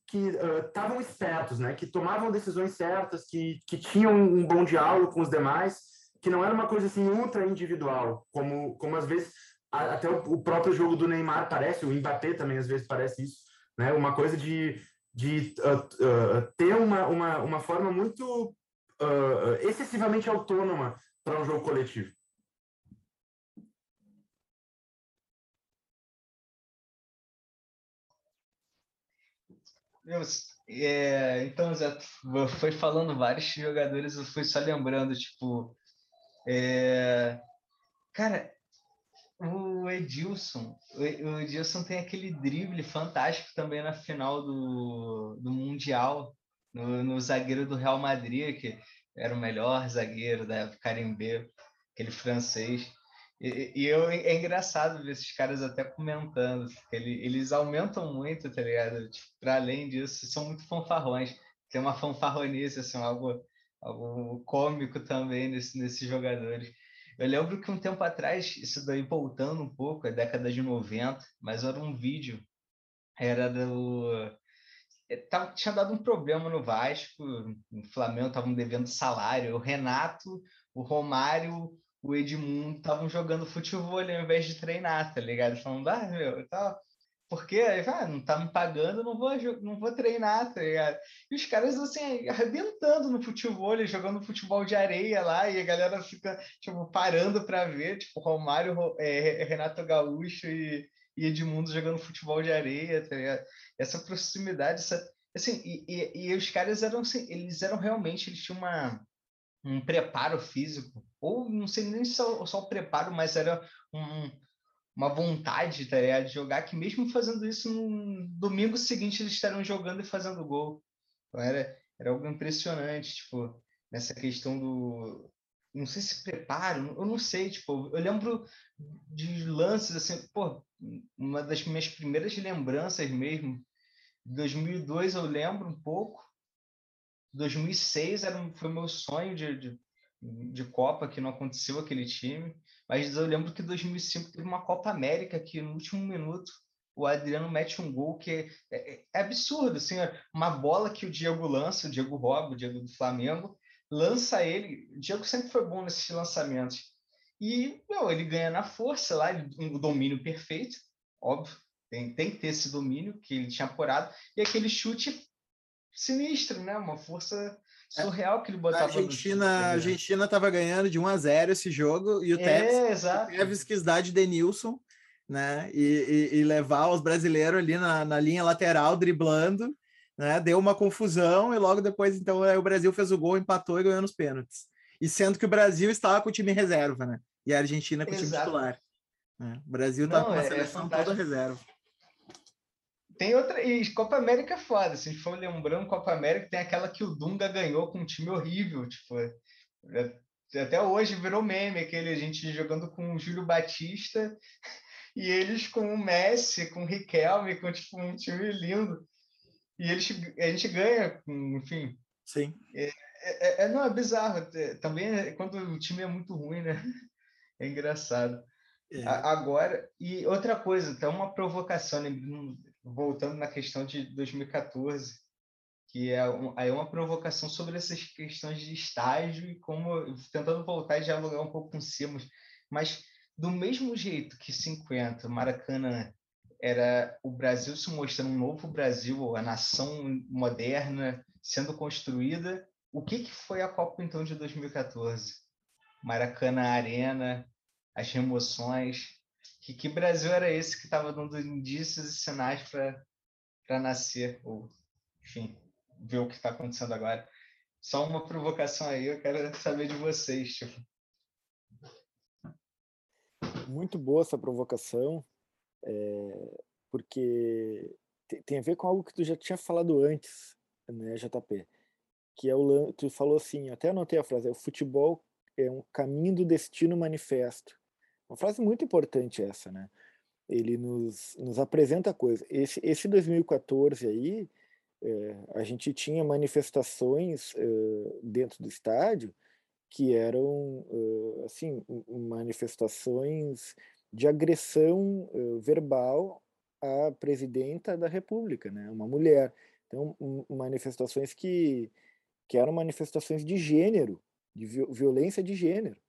estavam uh, espertos, né? Que tomavam decisões certas, que, que tinham um bom diálogo com os demais, que não era uma coisa assim ultra individual, como, como às vezes a, até o, o, próprio jogo do Neymar parece, o Mbappé também às vezes parece isso, né? Uma coisa de, de uh, uh, ter uma, uma, uma forma muito excessivamente autônoma para um jogo coletivo. É, então, Zé, foi falando vários jogadores, eu fui só lembrando, tipo, é, cara, o Edilson, o Edilson tem aquele drible fantástico também na final do, do Mundial, no, no zagueiro do Real Madrid, que era o melhor zagueiro da época, Carimbé, aquele francês. E, e eu, é engraçado ver esses caras até comentando, ele, eles aumentam muito, tá ligado? Tipo, para além disso, são muito fanfarrões. Tem uma fanfarronice, assim, algo, algo cômico também nesse, nesses jogadores. Eu lembro que um tempo atrás, isso daí voltando um pouco, a década de 90, mas era um vídeo, era do. Eh, tava, tinha dado um problema no Vasco, o Flamengo estavam devendo salário, o Renato, o Romário, o Edmundo estavam jogando futebol ao invés de treinar, tá ligado? Falando, ah, meu, tá, porque ah, não tá me pagando, não vou, não vou treinar, tá ligado? E os caras, assim, arrebentando no futebol, jogando futebol de areia lá, e a galera fica, tipo, parando para ver, tipo, Romário, é, Renato Gaúcho e, e, Edmundo jogando futebol de areia, tá ligado? Essa proximidade, essa, assim, e, e, e os caras eram, assim, eles eram realmente, eles tinham uma, um preparo físico, ou não sei nem só, só o preparo, mas era um uma vontade tá ligado, de jogar, que mesmo fazendo isso no domingo seguinte eles estarão jogando e fazendo gol. Então era, era algo impressionante, tipo, nessa questão do. Não sei se preparo, eu não sei, tipo, eu lembro de lances assim, pô, uma das minhas primeiras lembranças mesmo, 2002 eu lembro um pouco, 2006 era, foi meu sonho de, de, de Copa, que não aconteceu aquele time. Mas eu lembro que em 2005 teve uma Copa América que no último minuto o Adriano mete um gol que é, é, é absurdo, assim, uma bola que o Diego lança, o Diego rouba, o Diego do Flamengo, lança ele. O Diego sempre foi bom nesses lançamentos. E meu, ele ganha na força lá, um domínio perfeito, óbvio, tem, tem que ter esse domínio que ele tinha apurado, e aquele chute sinistro, né? Uma força é, surreal que ele botava. A Argentina, a Argentina estava ganhando de 1 a 0 esse jogo e o é, Tevez, o Tevez quis dar de Denilson, né? E, e, e, levar os brasileiros ali na, na linha lateral driblando, né? Deu uma confusão e logo depois então o Brasil fez o gol, empatou e ganhou nos pênaltis. E sendo que o Brasil estava com o time reserva, né? E a Argentina com Exato. o time titular. Né? O Brasil estava com a é, é seleção é toda reserva. Tem outra. E Copa América é foda. Se a gente for lembrando, Copa América tem aquela que o Dunga ganhou com um time horrível. Tipo, é, até hoje virou meme aquele a gente jogando com o Júlio Batista (laughs) e eles com o Messi, com o Riquelme, com tipo, um time lindo. E eles, a gente ganha, enfim. Sim. É, é, é não, é bizarro. Também é quando o time é muito ruim, né? (laughs) É engraçado. É. Agora, e outra coisa, tem uma provocação, voltando na questão de 2014, que é um, aí é uma provocação sobre essas questões de estágio e como tentando voltar e dialogar um pouco com Simos, mas do mesmo jeito que 50, Maracanã era o Brasil se mostrando um novo Brasil, a nação moderna sendo construída, o que, que foi a Copa então de 2014? Maracanã Arena, as remoções, que, que Brasil era esse que estava dando indícios e sinais para nascer, ou, enfim, ver o que está acontecendo agora. Só uma provocação aí, eu quero saber de vocês. Tipo. Muito boa essa provocação, é, porque tem a ver com algo que tu já tinha falado antes, né, JP? Que é o tu falou assim, até anotei a frase, é o futebol é um caminho do destino manifesto. Uma frase muito importante essa, né? Ele nos, nos apresenta a coisa. Esse, esse 2014 aí, é, a gente tinha manifestações é, dentro do estádio que eram, é, assim, manifestações de agressão verbal à presidenta da República, né? Uma mulher. Então, manifestações que, que eram manifestações de gênero, de violência de gênero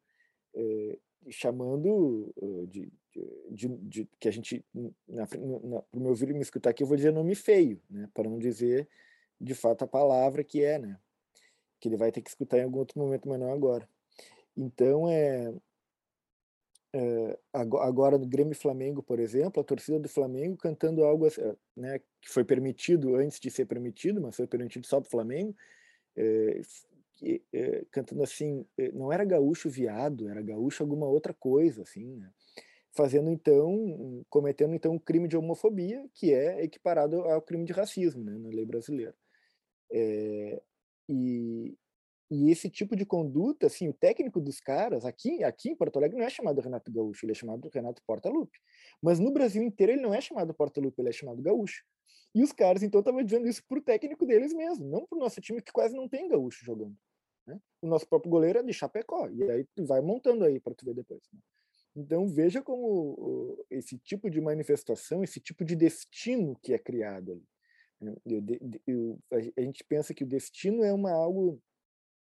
chamando de, de, de, que a gente, para o meu filho me escutar aqui, eu vou dizer nome feio, né, para não dizer de fato a palavra que é, né, que ele vai ter que escutar em algum outro momento, mas não agora. Então, é, é agora no Grêmio Flamengo, por exemplo, a torcida do Flamengo cantando algo né, que foi permitido antes de ser permitido, mas foi permitido só para o Flamengo, é, é, cantando assim, eh, não era gaúcho viado, era gaúcho alguma outra coisa, assim, né? fazendo então, cometendo então um crime de homofobia que é equiparado ao crime de racismo, né, na lei brasileira. É, e, e esse tipo de conduta, assim, o técnico dos caras, aqui, aqui em Porto Alegre não é chamado Renato Gaúcho, ele é chamado Renato Portaluppi. Mas no Brasil inteiro ele não é chamado Portaluppi, ele é chamado Gaúcho. E os caras, então, estavam dizendo isso pro técnico deles mesmo, não pro nosso time que quase não tem gaúcho jogando. Né? O nosso próprio goleiro é de Chapecó, e aí tu vai montando aí para tu ver depois. Né? Então veja como esse tipo de manifestação, esse tipo de destino que é criado ali. Né? Eu, eu, a gente pensa que o destino é uma algo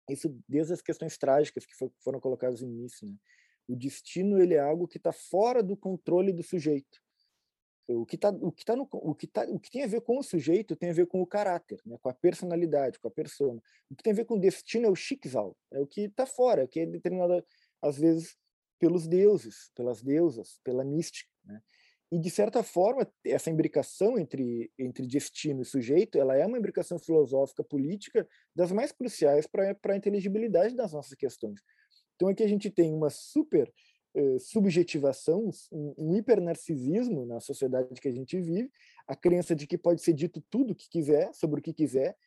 isso desde as questões trágicas que foram colocadas no início. Né? O destino ele é algo que está fora do controle do sujeito. O que, tá, o, que tá no, o, que tá, o que tem a ver com o sujeito tem a ver com o caráter, né? com a personalidade, com a persona. O que tem a ver com o destino é o Schicksal, é o que está fora, que é determinado, às vezes, pelos deuses, pelas deusas, pela mística. Né? E, de certa forma, essa imbricação entre, entre destino e sujeito, ela é uma imbricação filosófica, política, das mais cruciais para a inteligibilidade das nossas questões. Então, aqui a gente tem uma super eh, subjetivação, um, um hipernarcisismo na sociedade que a gente vive, a crença de que pode ser dito tudo o que quiser, sobre o que quiser,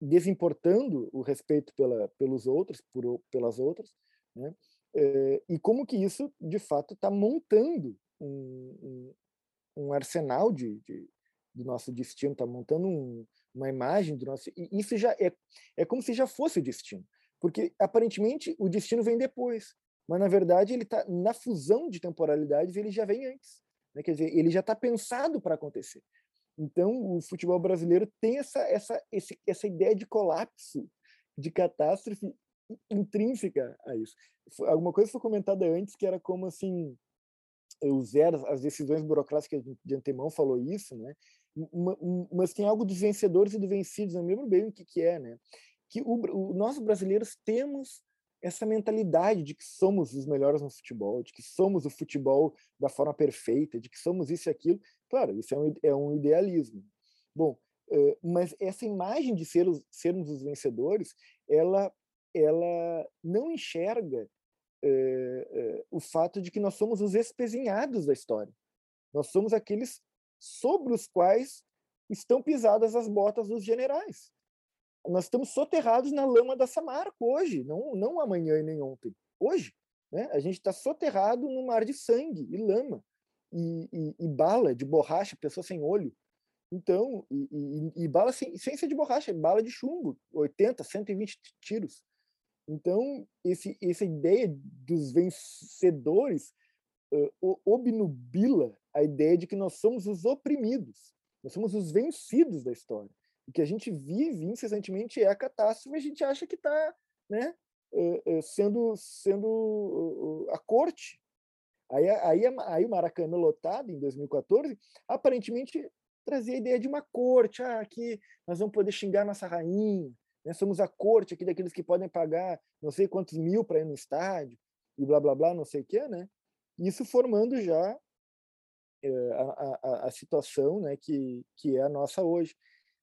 desimportando o respeito pela, pelos outros, por, pelas outras, né? Eh, e como que isso, de fato, está montando um, um, um arsenal de, de, do nosso destino, está montando um, uma imagem do nosso. E isso já é, é como se já fosse o destino, porque aparentemente o destino vem depois, mas na verdade ele está na fusão de temporalidades, ele já vem antes. Né? Quer dizer, ele já está pensado para acontecer. Então, o futebol brasileiro tem essa, essa, esse, essa ideia de colapso, de catástrofe intrínseca a isso. Alguma coisa foi comentada antes que era como assim o zero, as decisões burocráticas de antemão falou isso, né? Mas tem algo dos vencedores e dos vencidos, não lembro bem o que, que é, né? Que o, o, nós brasileiros temos essa mentalidade de que somos os melhores no futebol, de que somos o futebol da forma perfeita, de que somos isso e aquilo. Claro, isso é um, é um idealismo. Bom, mas essa imagem de ser os, sermos os vencedores, ela, ela não enxerga é, é, o fato de que nós somos os espezinhados da história. Nós somos aqueles sobre os quais estão pisadas as botas dos generais. Nós estamos soterrados na lama da Samarco hoje, não, não amanhã e nem ontem. Hoje, né? a gente está soterrado no mar de sangue e lama e, e, e bala de borracha, pessoa sem olho. Então, e, e bala sem, sem ser de borracha, bala de chumbo, 80, 120 tiros. Então, esse, essa ideia dos vencedores uh, obnubila a ideia de que nós somos os oprimidos, nós somos os vencidos da história. O que a gente vive incessantemente é a catástrofe, a gente acha que está né, uh, uh, sendo, sendo a corte. Aí, aí, aí o Maracanã lotado, em 2014, aparentemente trazia a ideia de uma corte, ah, aqui nós vamos poder xingar nossa rainha, né? Somos a corte aqui daqueles que podem pagar não sei quantos mil para ir no estádio e blá blá blá, não sei o quê, né? Isso formando já a, a, a, situação né, que, que é a nossa hoje.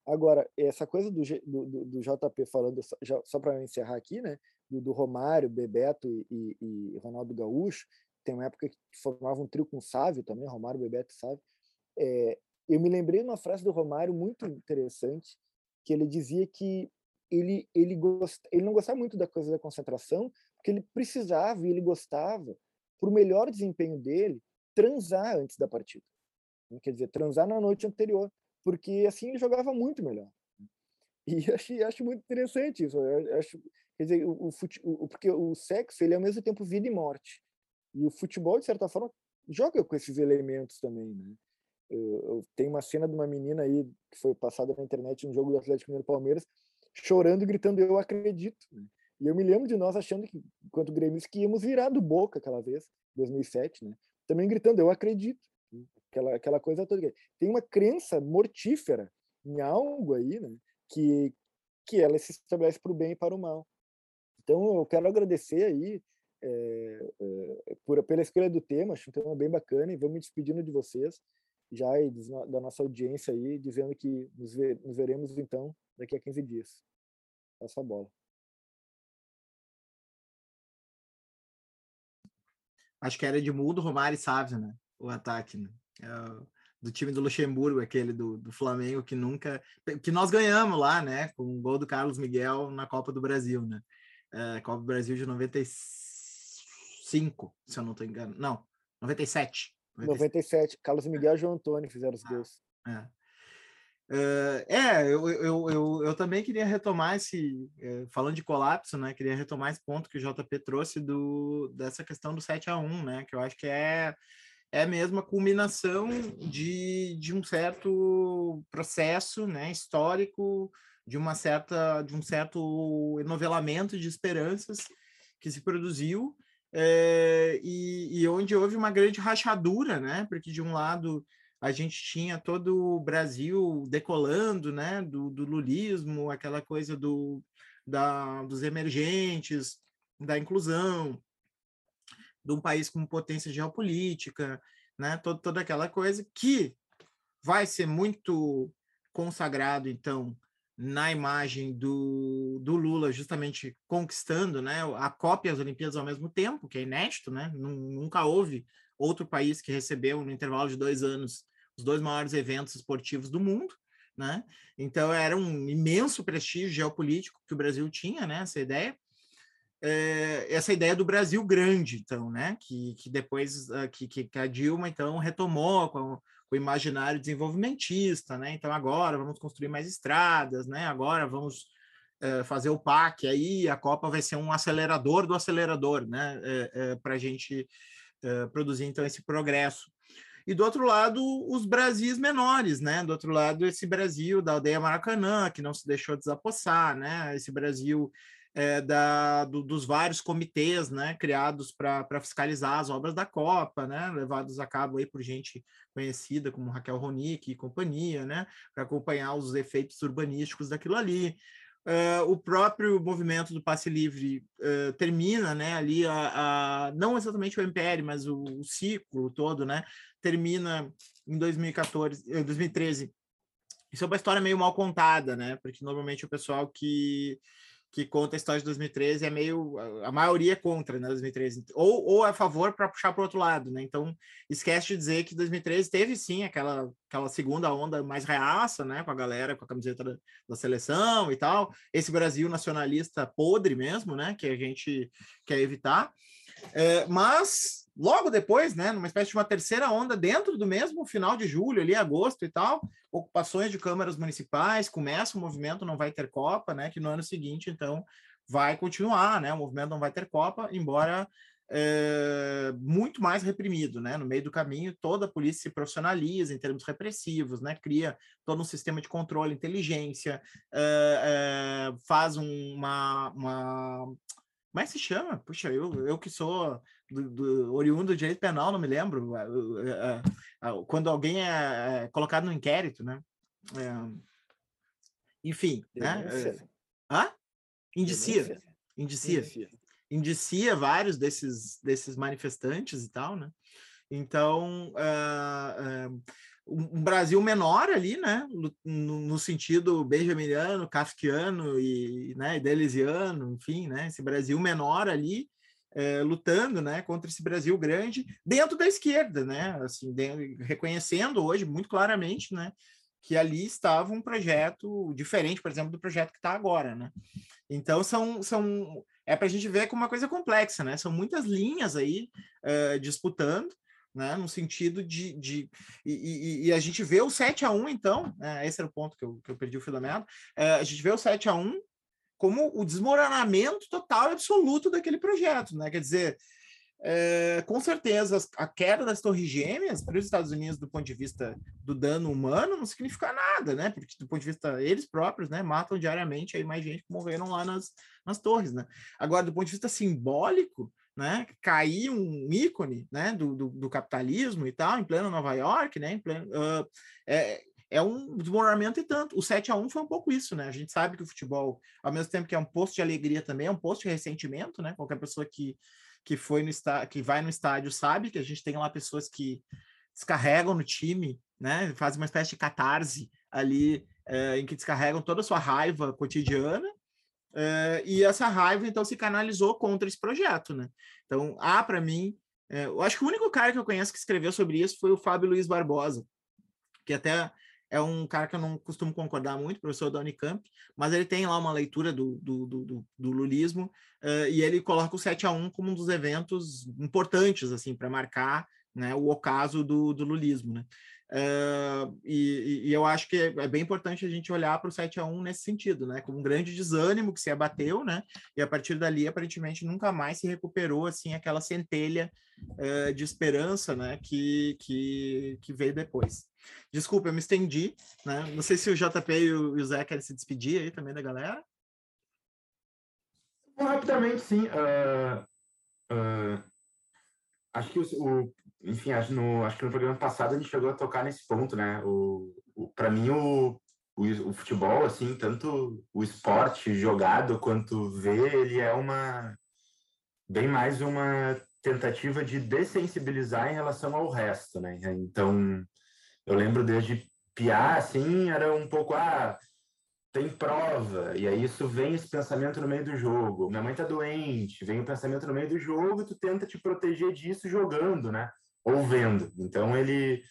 Agora, essa coisa do, do, do JP falando, só, só para encerrar aqui, né, do, do Romário, Bebeto e, e, Ronaldo Gaúcho, tem uma época que formavam um trio com Sávio também, Romário, Bebeto e Sávio. É, eu me lembrei de uma frase do Romário muito interessante, que ele dizia que ele, ele, gost, ele não gostava muito da coisa da concentração, porque ele precisava e ele gostava, para o melhor desempenho dele, transar antes da partida. Quer dizer, transar na noite anterior, porque assim ele jogava muito melhor. (laughs) E acho, acho muito interessante isso. Acho, quer dizer, o, o, o, porque o sexo ele é ao mesmo tempo vida e morte. E o futebol, de certa forma, joga com esses elementos também, né? Eu, eu tenho uma cena de uma menina aí que foi passada na internet no jogo do Atlético Mineiro Palmeiras, chorando, gritando, eu acredito. Né? E eu me lembro de nós achando que, enquanto Grêmio, que íamos virar do Boca aquela vez, 2007, né? Também gritando, eu acredito. Aquela, aquela coisa toda. Tem uma crença mortífera em algo aí, né? Que, que ela se estabelece para o bem e para o mal. Então, eu quero agradecer aí é, é, por, pela escolha do tema, acho um tema bem bacana, e vou me despedindo de vocês, já e da nossa audiência aí, dizendo que nos, ver, nos veremos então daqui a 15 dias. Passa a bola. Acho que era de Mudo, Romário e Sávio, né? O ataque, né? É do time do Luxemburgo, aquele do, do Flamengo, que nunca. que nós ganhamos lá, né? Com o gol do Carlos Miguel na Copa do Brasil, né? É, Copa do Brasil de 95, se eu não estou enganado. Não, 97. 97. Carlos Miguel e João Antônio fizeram os ah, gols. É. Uh, é, eu, eu, eu, eu, também queria retomar esse, uh, falando de colapso, né? Queria retomar esse ponto que o JP trouxe do, dessa questão do 7 a 1 né? Que eu acho que é, é mesmo a culminação de, de um certo processo né, histórico, de uma certa de um certo enovelamento de esperanças que se produziu é, e, e onde houve uma grande rachadura, né? Porque de um lado a gente tinha todo o Brasil decolando, né, do, do lulismo, aquela coisa do, da, dos emergentes, da inclusão, de um país com potência geopolítica, né, todo, toda aquela coisa que vai ser muito consagrado, então, na imagem do, do Lula justamente conquistando né, a cópia às Olimpíadas ao mesmo tempo, que é inédito, né? Nunca houve outro país que recebeu no intervalo de dois anos os dois maiores eventos esportivos do mundo, né? Então era um imenso prestígio geopolítico que o Brasil tinha, né? Essa ideia, é, essa ideia do Brasil grande, então, né? Que, que depois uh, que, que a Dilma então retomou com, o imaginário desenvolvimentista, né? Então agora vamos construir mais estradas, né? Agora vamos uh, fazer o PAC, aí a Copa vai ser um acelerador do acelerador, né? Uh, Para a gente produzir então esse progresso e do outro lado, os Brasis menores, né? Do outro lado, esse Brasil da aldeia Maracanã, que não se deixou desapossar, né? Esse Brasil é, da, do, dos vários comitês né, criados para fiscalizar as obras da Copa, né, levados a cabo aí por gente conhecida como Raquel Ronick e companhia, né, para acompanhar os efeitos urbanísticos daquilo ali. Uh, o próprio movimento do passe livre uh, termina, né, ali a, a, não exatamente o MPL, mas o, o, ciclo todo, né, termina em 2014, 2013. Isso é uma história meio mal contada, né, porque normalmente o pessoal que que conta a história de 2013 é meio a maioria é contra, né, 2013, ou, ou a favor para puxar para o outro lado, né? Então, esquece de dizer que 2013 teve sim aquela aquela segunda onda mais reaça, né, com a galera com a camiseta da, da, seleção e tal. Esse Brasil nacionalista podre mesmo, né, que a gente quer evitar. É, mas logo depois, né, numa espécie de uma terceira onda dentro do mesmo final de julho, ali agosto e tal, ocupações de câmaras municipais, começa o movimento não vai ter Copa, né, que no ano seguinte então vai continuar, né, o movimento não vai ter Copa, embora é, muito mais reprimido, né? No meio do caminho, toda a polícia se profissionaliza em termos repressivos, né? Cria todo um sistema de controle, inteligência, é, é, faz uma, uma como é que se chama? Puxa, eu, eu que sou do, do oriundo do direito penal, não me lembro. Quando alguém é, é colocado no inquérito, né? É, enfim, né? É, hã? Indicia. Indicia. Indicia. Indicia vários desses, desses manifestantes e tal, né? Então, uh, uh, um Brasil menor ali, né? No, no sentido benjaminiano, kafkiano e né, deleuziano, enfim, né? Esse Brasil menor ali é, lutando, né? Contra esse Brasil grande dentro da esquerda, né? Assim, de, reconhecendo hoje muito claramente, né? Que ali estava um projeto diferente, por exemplo, do projeto que está agora, né? Então são, são é para a gente ver como uma coisa complexa, né? São muitas linhas aí uh, disputando né? No sentido de. de e, e, e, a gente vê o 7 a 1 então, né? esse era o ponto que eu, que eu perdi o meada. É, a gente vê o 7 a 1 como o desmoronamento total e absoluto daquele projeto, né? Quer dizer, é, com certeza a queda das torres gêmeas para os Estados Unidos do ponto de vista do dano humano não significa nada, né? Porque do ponto de vista eles próprios, né, matam diariamente aí mais gente que morreram lá nas, nas torres, né? Agora do ponto de vista simbólico, né, cair um ícone né, do, do, do, capitalismo e tal, em pleno Nova York, né, em pleno, uh, é, é um desmoronamento e tanto. O 7 a 1 foi um pouco isso, né? A gente sabe que o futebol, ao mesmo tempo que é um posto de alegria também, é um posto de ressentimento, né? Qualquer pessoa que, que foi no estádio, que vai no estádio sabe que a gente tem lá pessoas que descarregam no time, né? Fazem uma espécie de catarse ali, é, em que descarregam toda a sua raiva cotidiana Uh, e essa raiva, então, se canalizou contra esse projeto, né? Então, há para mim, uh, eu acho que o único cara que eu conheço que escreveu sobre isso foi o Fábio Luiz Barbosa, que até é um cara que eu não costumo concordar muito, professor da Unicamp, mas ele tem lá uma leitura do, do, do, do lulismo uh, e ele coloca o 7 a 1 como um dos eventos importantes assim para marcar né, o ocaso do, do lulismo. Né? Uh, e, e, eu acho que é, bem importante a gente olhar para o 7 a 1 nesse sentido, né? Como um grande desânimo que se abateu, né? E a partir dali, aparentemente, nunca mais se recuperou assim aquela centelha uh, de esperança, né? Que, que, que veio depois. Desculpa, eu me estendi, né? Não sei se o JP e o, Zé querem se despedir aí também da galera. Rapidamente, sim. Uh, acho que o, o enfim, acho, no, acho que no programa passado a gente chegou a tocar nesse ponto, né? O, o para mim, o, o, o, futebol, assim, tanto o esporte jogado quanto ver, ele é uma bem mais uma tentativa de dessensibilizar em relação ao resto, né? Então, eu lembro desde piar, assim, era um pouco, ah, tem prova, e aí isso vem esse pensamento no meio do jogo. Minha mãe tá doente, vem o pensamento no meio do jogo e tu tenta te proteger disso jogando, né? ou vendo. Então, ele,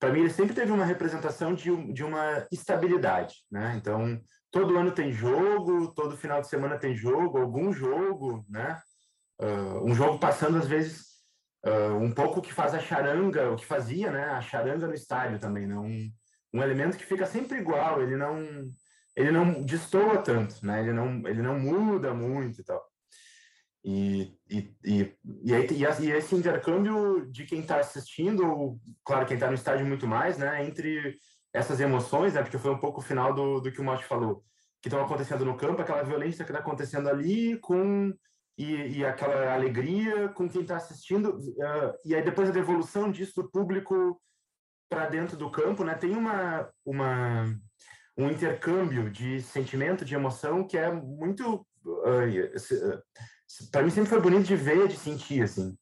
para mim, ele sempre teve uma representação de, de uma estabilidade, né? Então, todo ano tem jogo, todo final de semana tem jogo, algum jogo, né? Uh, um jogo passando, às vezes, uh, um pouco o que faz a charanga, o que fazia, né? A charanga no estádio também, né? Um, um elemento que fica sempre igual, ele não ele não destoa tanto, né? Ele não ele não muda muito e tal. E, e, e, e, aí, e, esse intercâmbio de quem está assistindo, claro, quem está no estádio muito mais, né, entre essas emoções, né, porque foi um pouco o final do, do que o Mote falou, que estão acontecendo no campo, aquela violência que está acontecendo ali, com e, e aquela alegria com quem está assistindo, uh, e aí depois a devolução disso do público para dentro do campo, né, tem uma, uma, um intercâmbio de sentimento, de emoção que é muito. Uh, para mim sempre foi bonito de ver, de sentir, assim.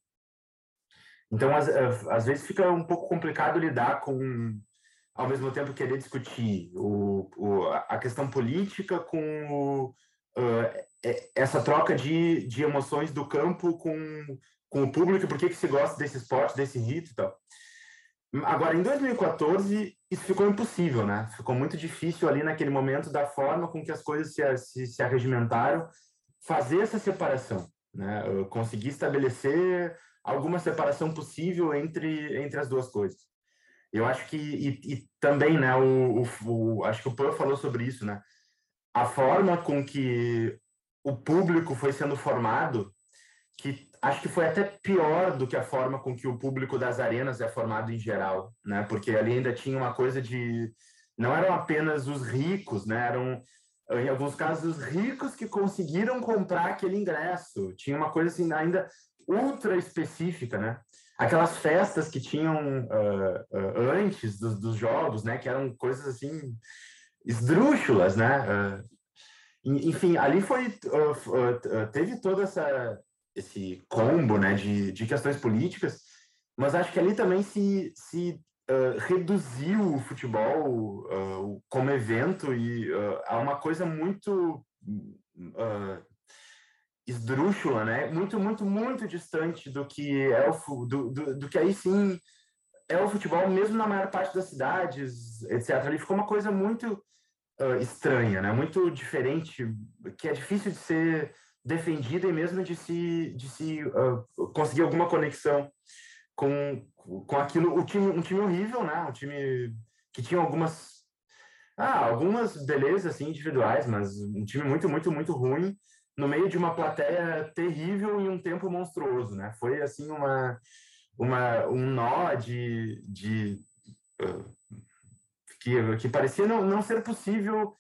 Então, às, às vezes fica um pouco complicado lidar com, ao mesmo tempo, querer discutir o, o a questão política com o, essa troca de, de emoções do campo com, com o público, por que, se gosta desse esporte, desse rito e tal. Agora, em 2014, isso ficou impossível, né? Ficou muito difícil ali naquele momento, da forma com que as coisas se, se, se arregimentaram fazer essa separação, né? conseguir estabelecer alguma separação possível entre, entre as duas coisas. Eu acho que, e, e também, né, o, o, o, acho que o Pan falou sobre isso, né? A forma com que o público foi sendo formado, que acho que foi até pior do que a forma com que o público das arenas é formado em geral, né? Porque ali ainda tinha uma coisa de não eram apenas os ricos, né? Eram em alguns casos, ricos que conseguiram comprar aquele ingresso. Tinha uma coisa assim ainda ultra específica, né? Aquelas festas que tinham uh, uh, antes dos, dos, jogos, né? Que eram coisas assim esdrúxulas, né? Uh, enfim, ali foi teve todo essa esse combo, né? De, de questões políticas, mas acho que ali também se, se uh, reduziu o futebol uh, como evento e uh, a uma coisa muito esdrúxula, né? Muito, muito, muito distante do que é o do, do, do, que aí sim é o futebol, mesmo na maior parte das cidades, etc. Ali ficou uma coisa muito estranha, né? Muito diferente, que é difícil de ser defendida e mesmo de se de se conseguir alguma conexão com, com aquilo, o time, um time horrível, né? Um time que tinha algumas ah, algumas belezas assim individuais, mas um time muito, muito, muito ruim no meio de uma plateia terrível e um tempo monstruoso, né? Foi assim uma uma um nó de, de uh, que, que parecia não, não ser possível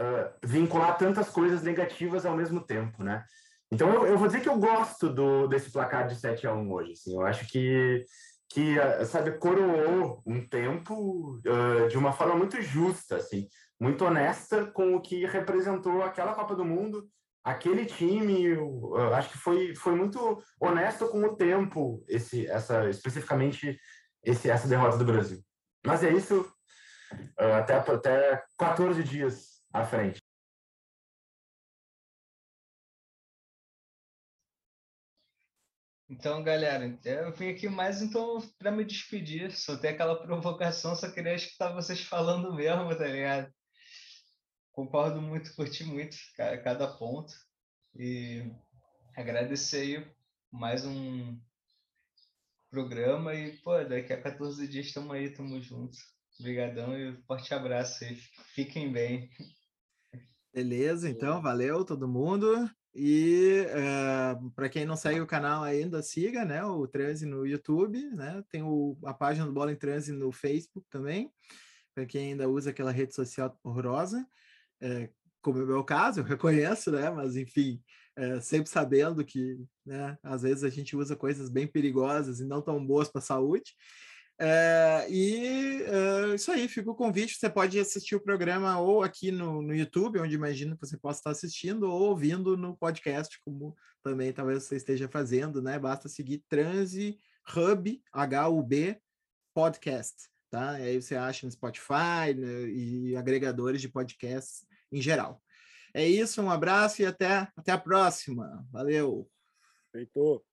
uh, vincular tantas coisas negativas ao mesmo tempo, né? Então, eu, eu vou dizer que eu gosto do, desse placar de 7 a 1 hoje. Assim. Eu acho que, que sabe, coroou um tempo uh, de uma forma muito justa, assim, muito honesta com o que representou aquela Copa do Mundo, aquele time. Uh, acho que foi, foi muito honesto com o tempo, esse, essa, especificamente esse, essa derrota do Brasil. Mas é isso, uh, até, até 14 dias à frente. Então, galera, eu vim aqui mais então para me despedir. Só tem aquela provocação, só queria escutar vocês falando mesmo, tá ligado? Concordo muito, (laughs) curti muito cada ponto. E agradecer aí mais um programa e, pô, daqui a 14 dias estamos aí, estamos juntos. Obrigadão e um forte abraço aí. Fiquem bem. Beleza, então, valeu todo mundo. E uh, eh, para quem não segue o canal ainda, siga, né? O Transe no YouTube, né? Tem o, a página do Bola em Transe no Facebook também, para quem ainda usa aquela rede social horrorosa, é, como é o meu caso, eu reconheço, né? Mas enfim, é, sempre sabendo que, né? Às vezes a gente usa coisas bem perigosas e não tão boas para a saúde. É, e é, isso aí, fica o convite. Você pode assistir o programa ou aqui no, no YouTube, onde imagino que você possa estar assistindo, ou ouvindo no podcast, como também talvez você esteja fazendo, né? Basta seguir Transi Hub, H-U-B, podcast, tá? Aí você acha no Spotify né, e agregadores de podcasts em geral. É isso, um abraço e até, até a próxima. Valeu! Feito!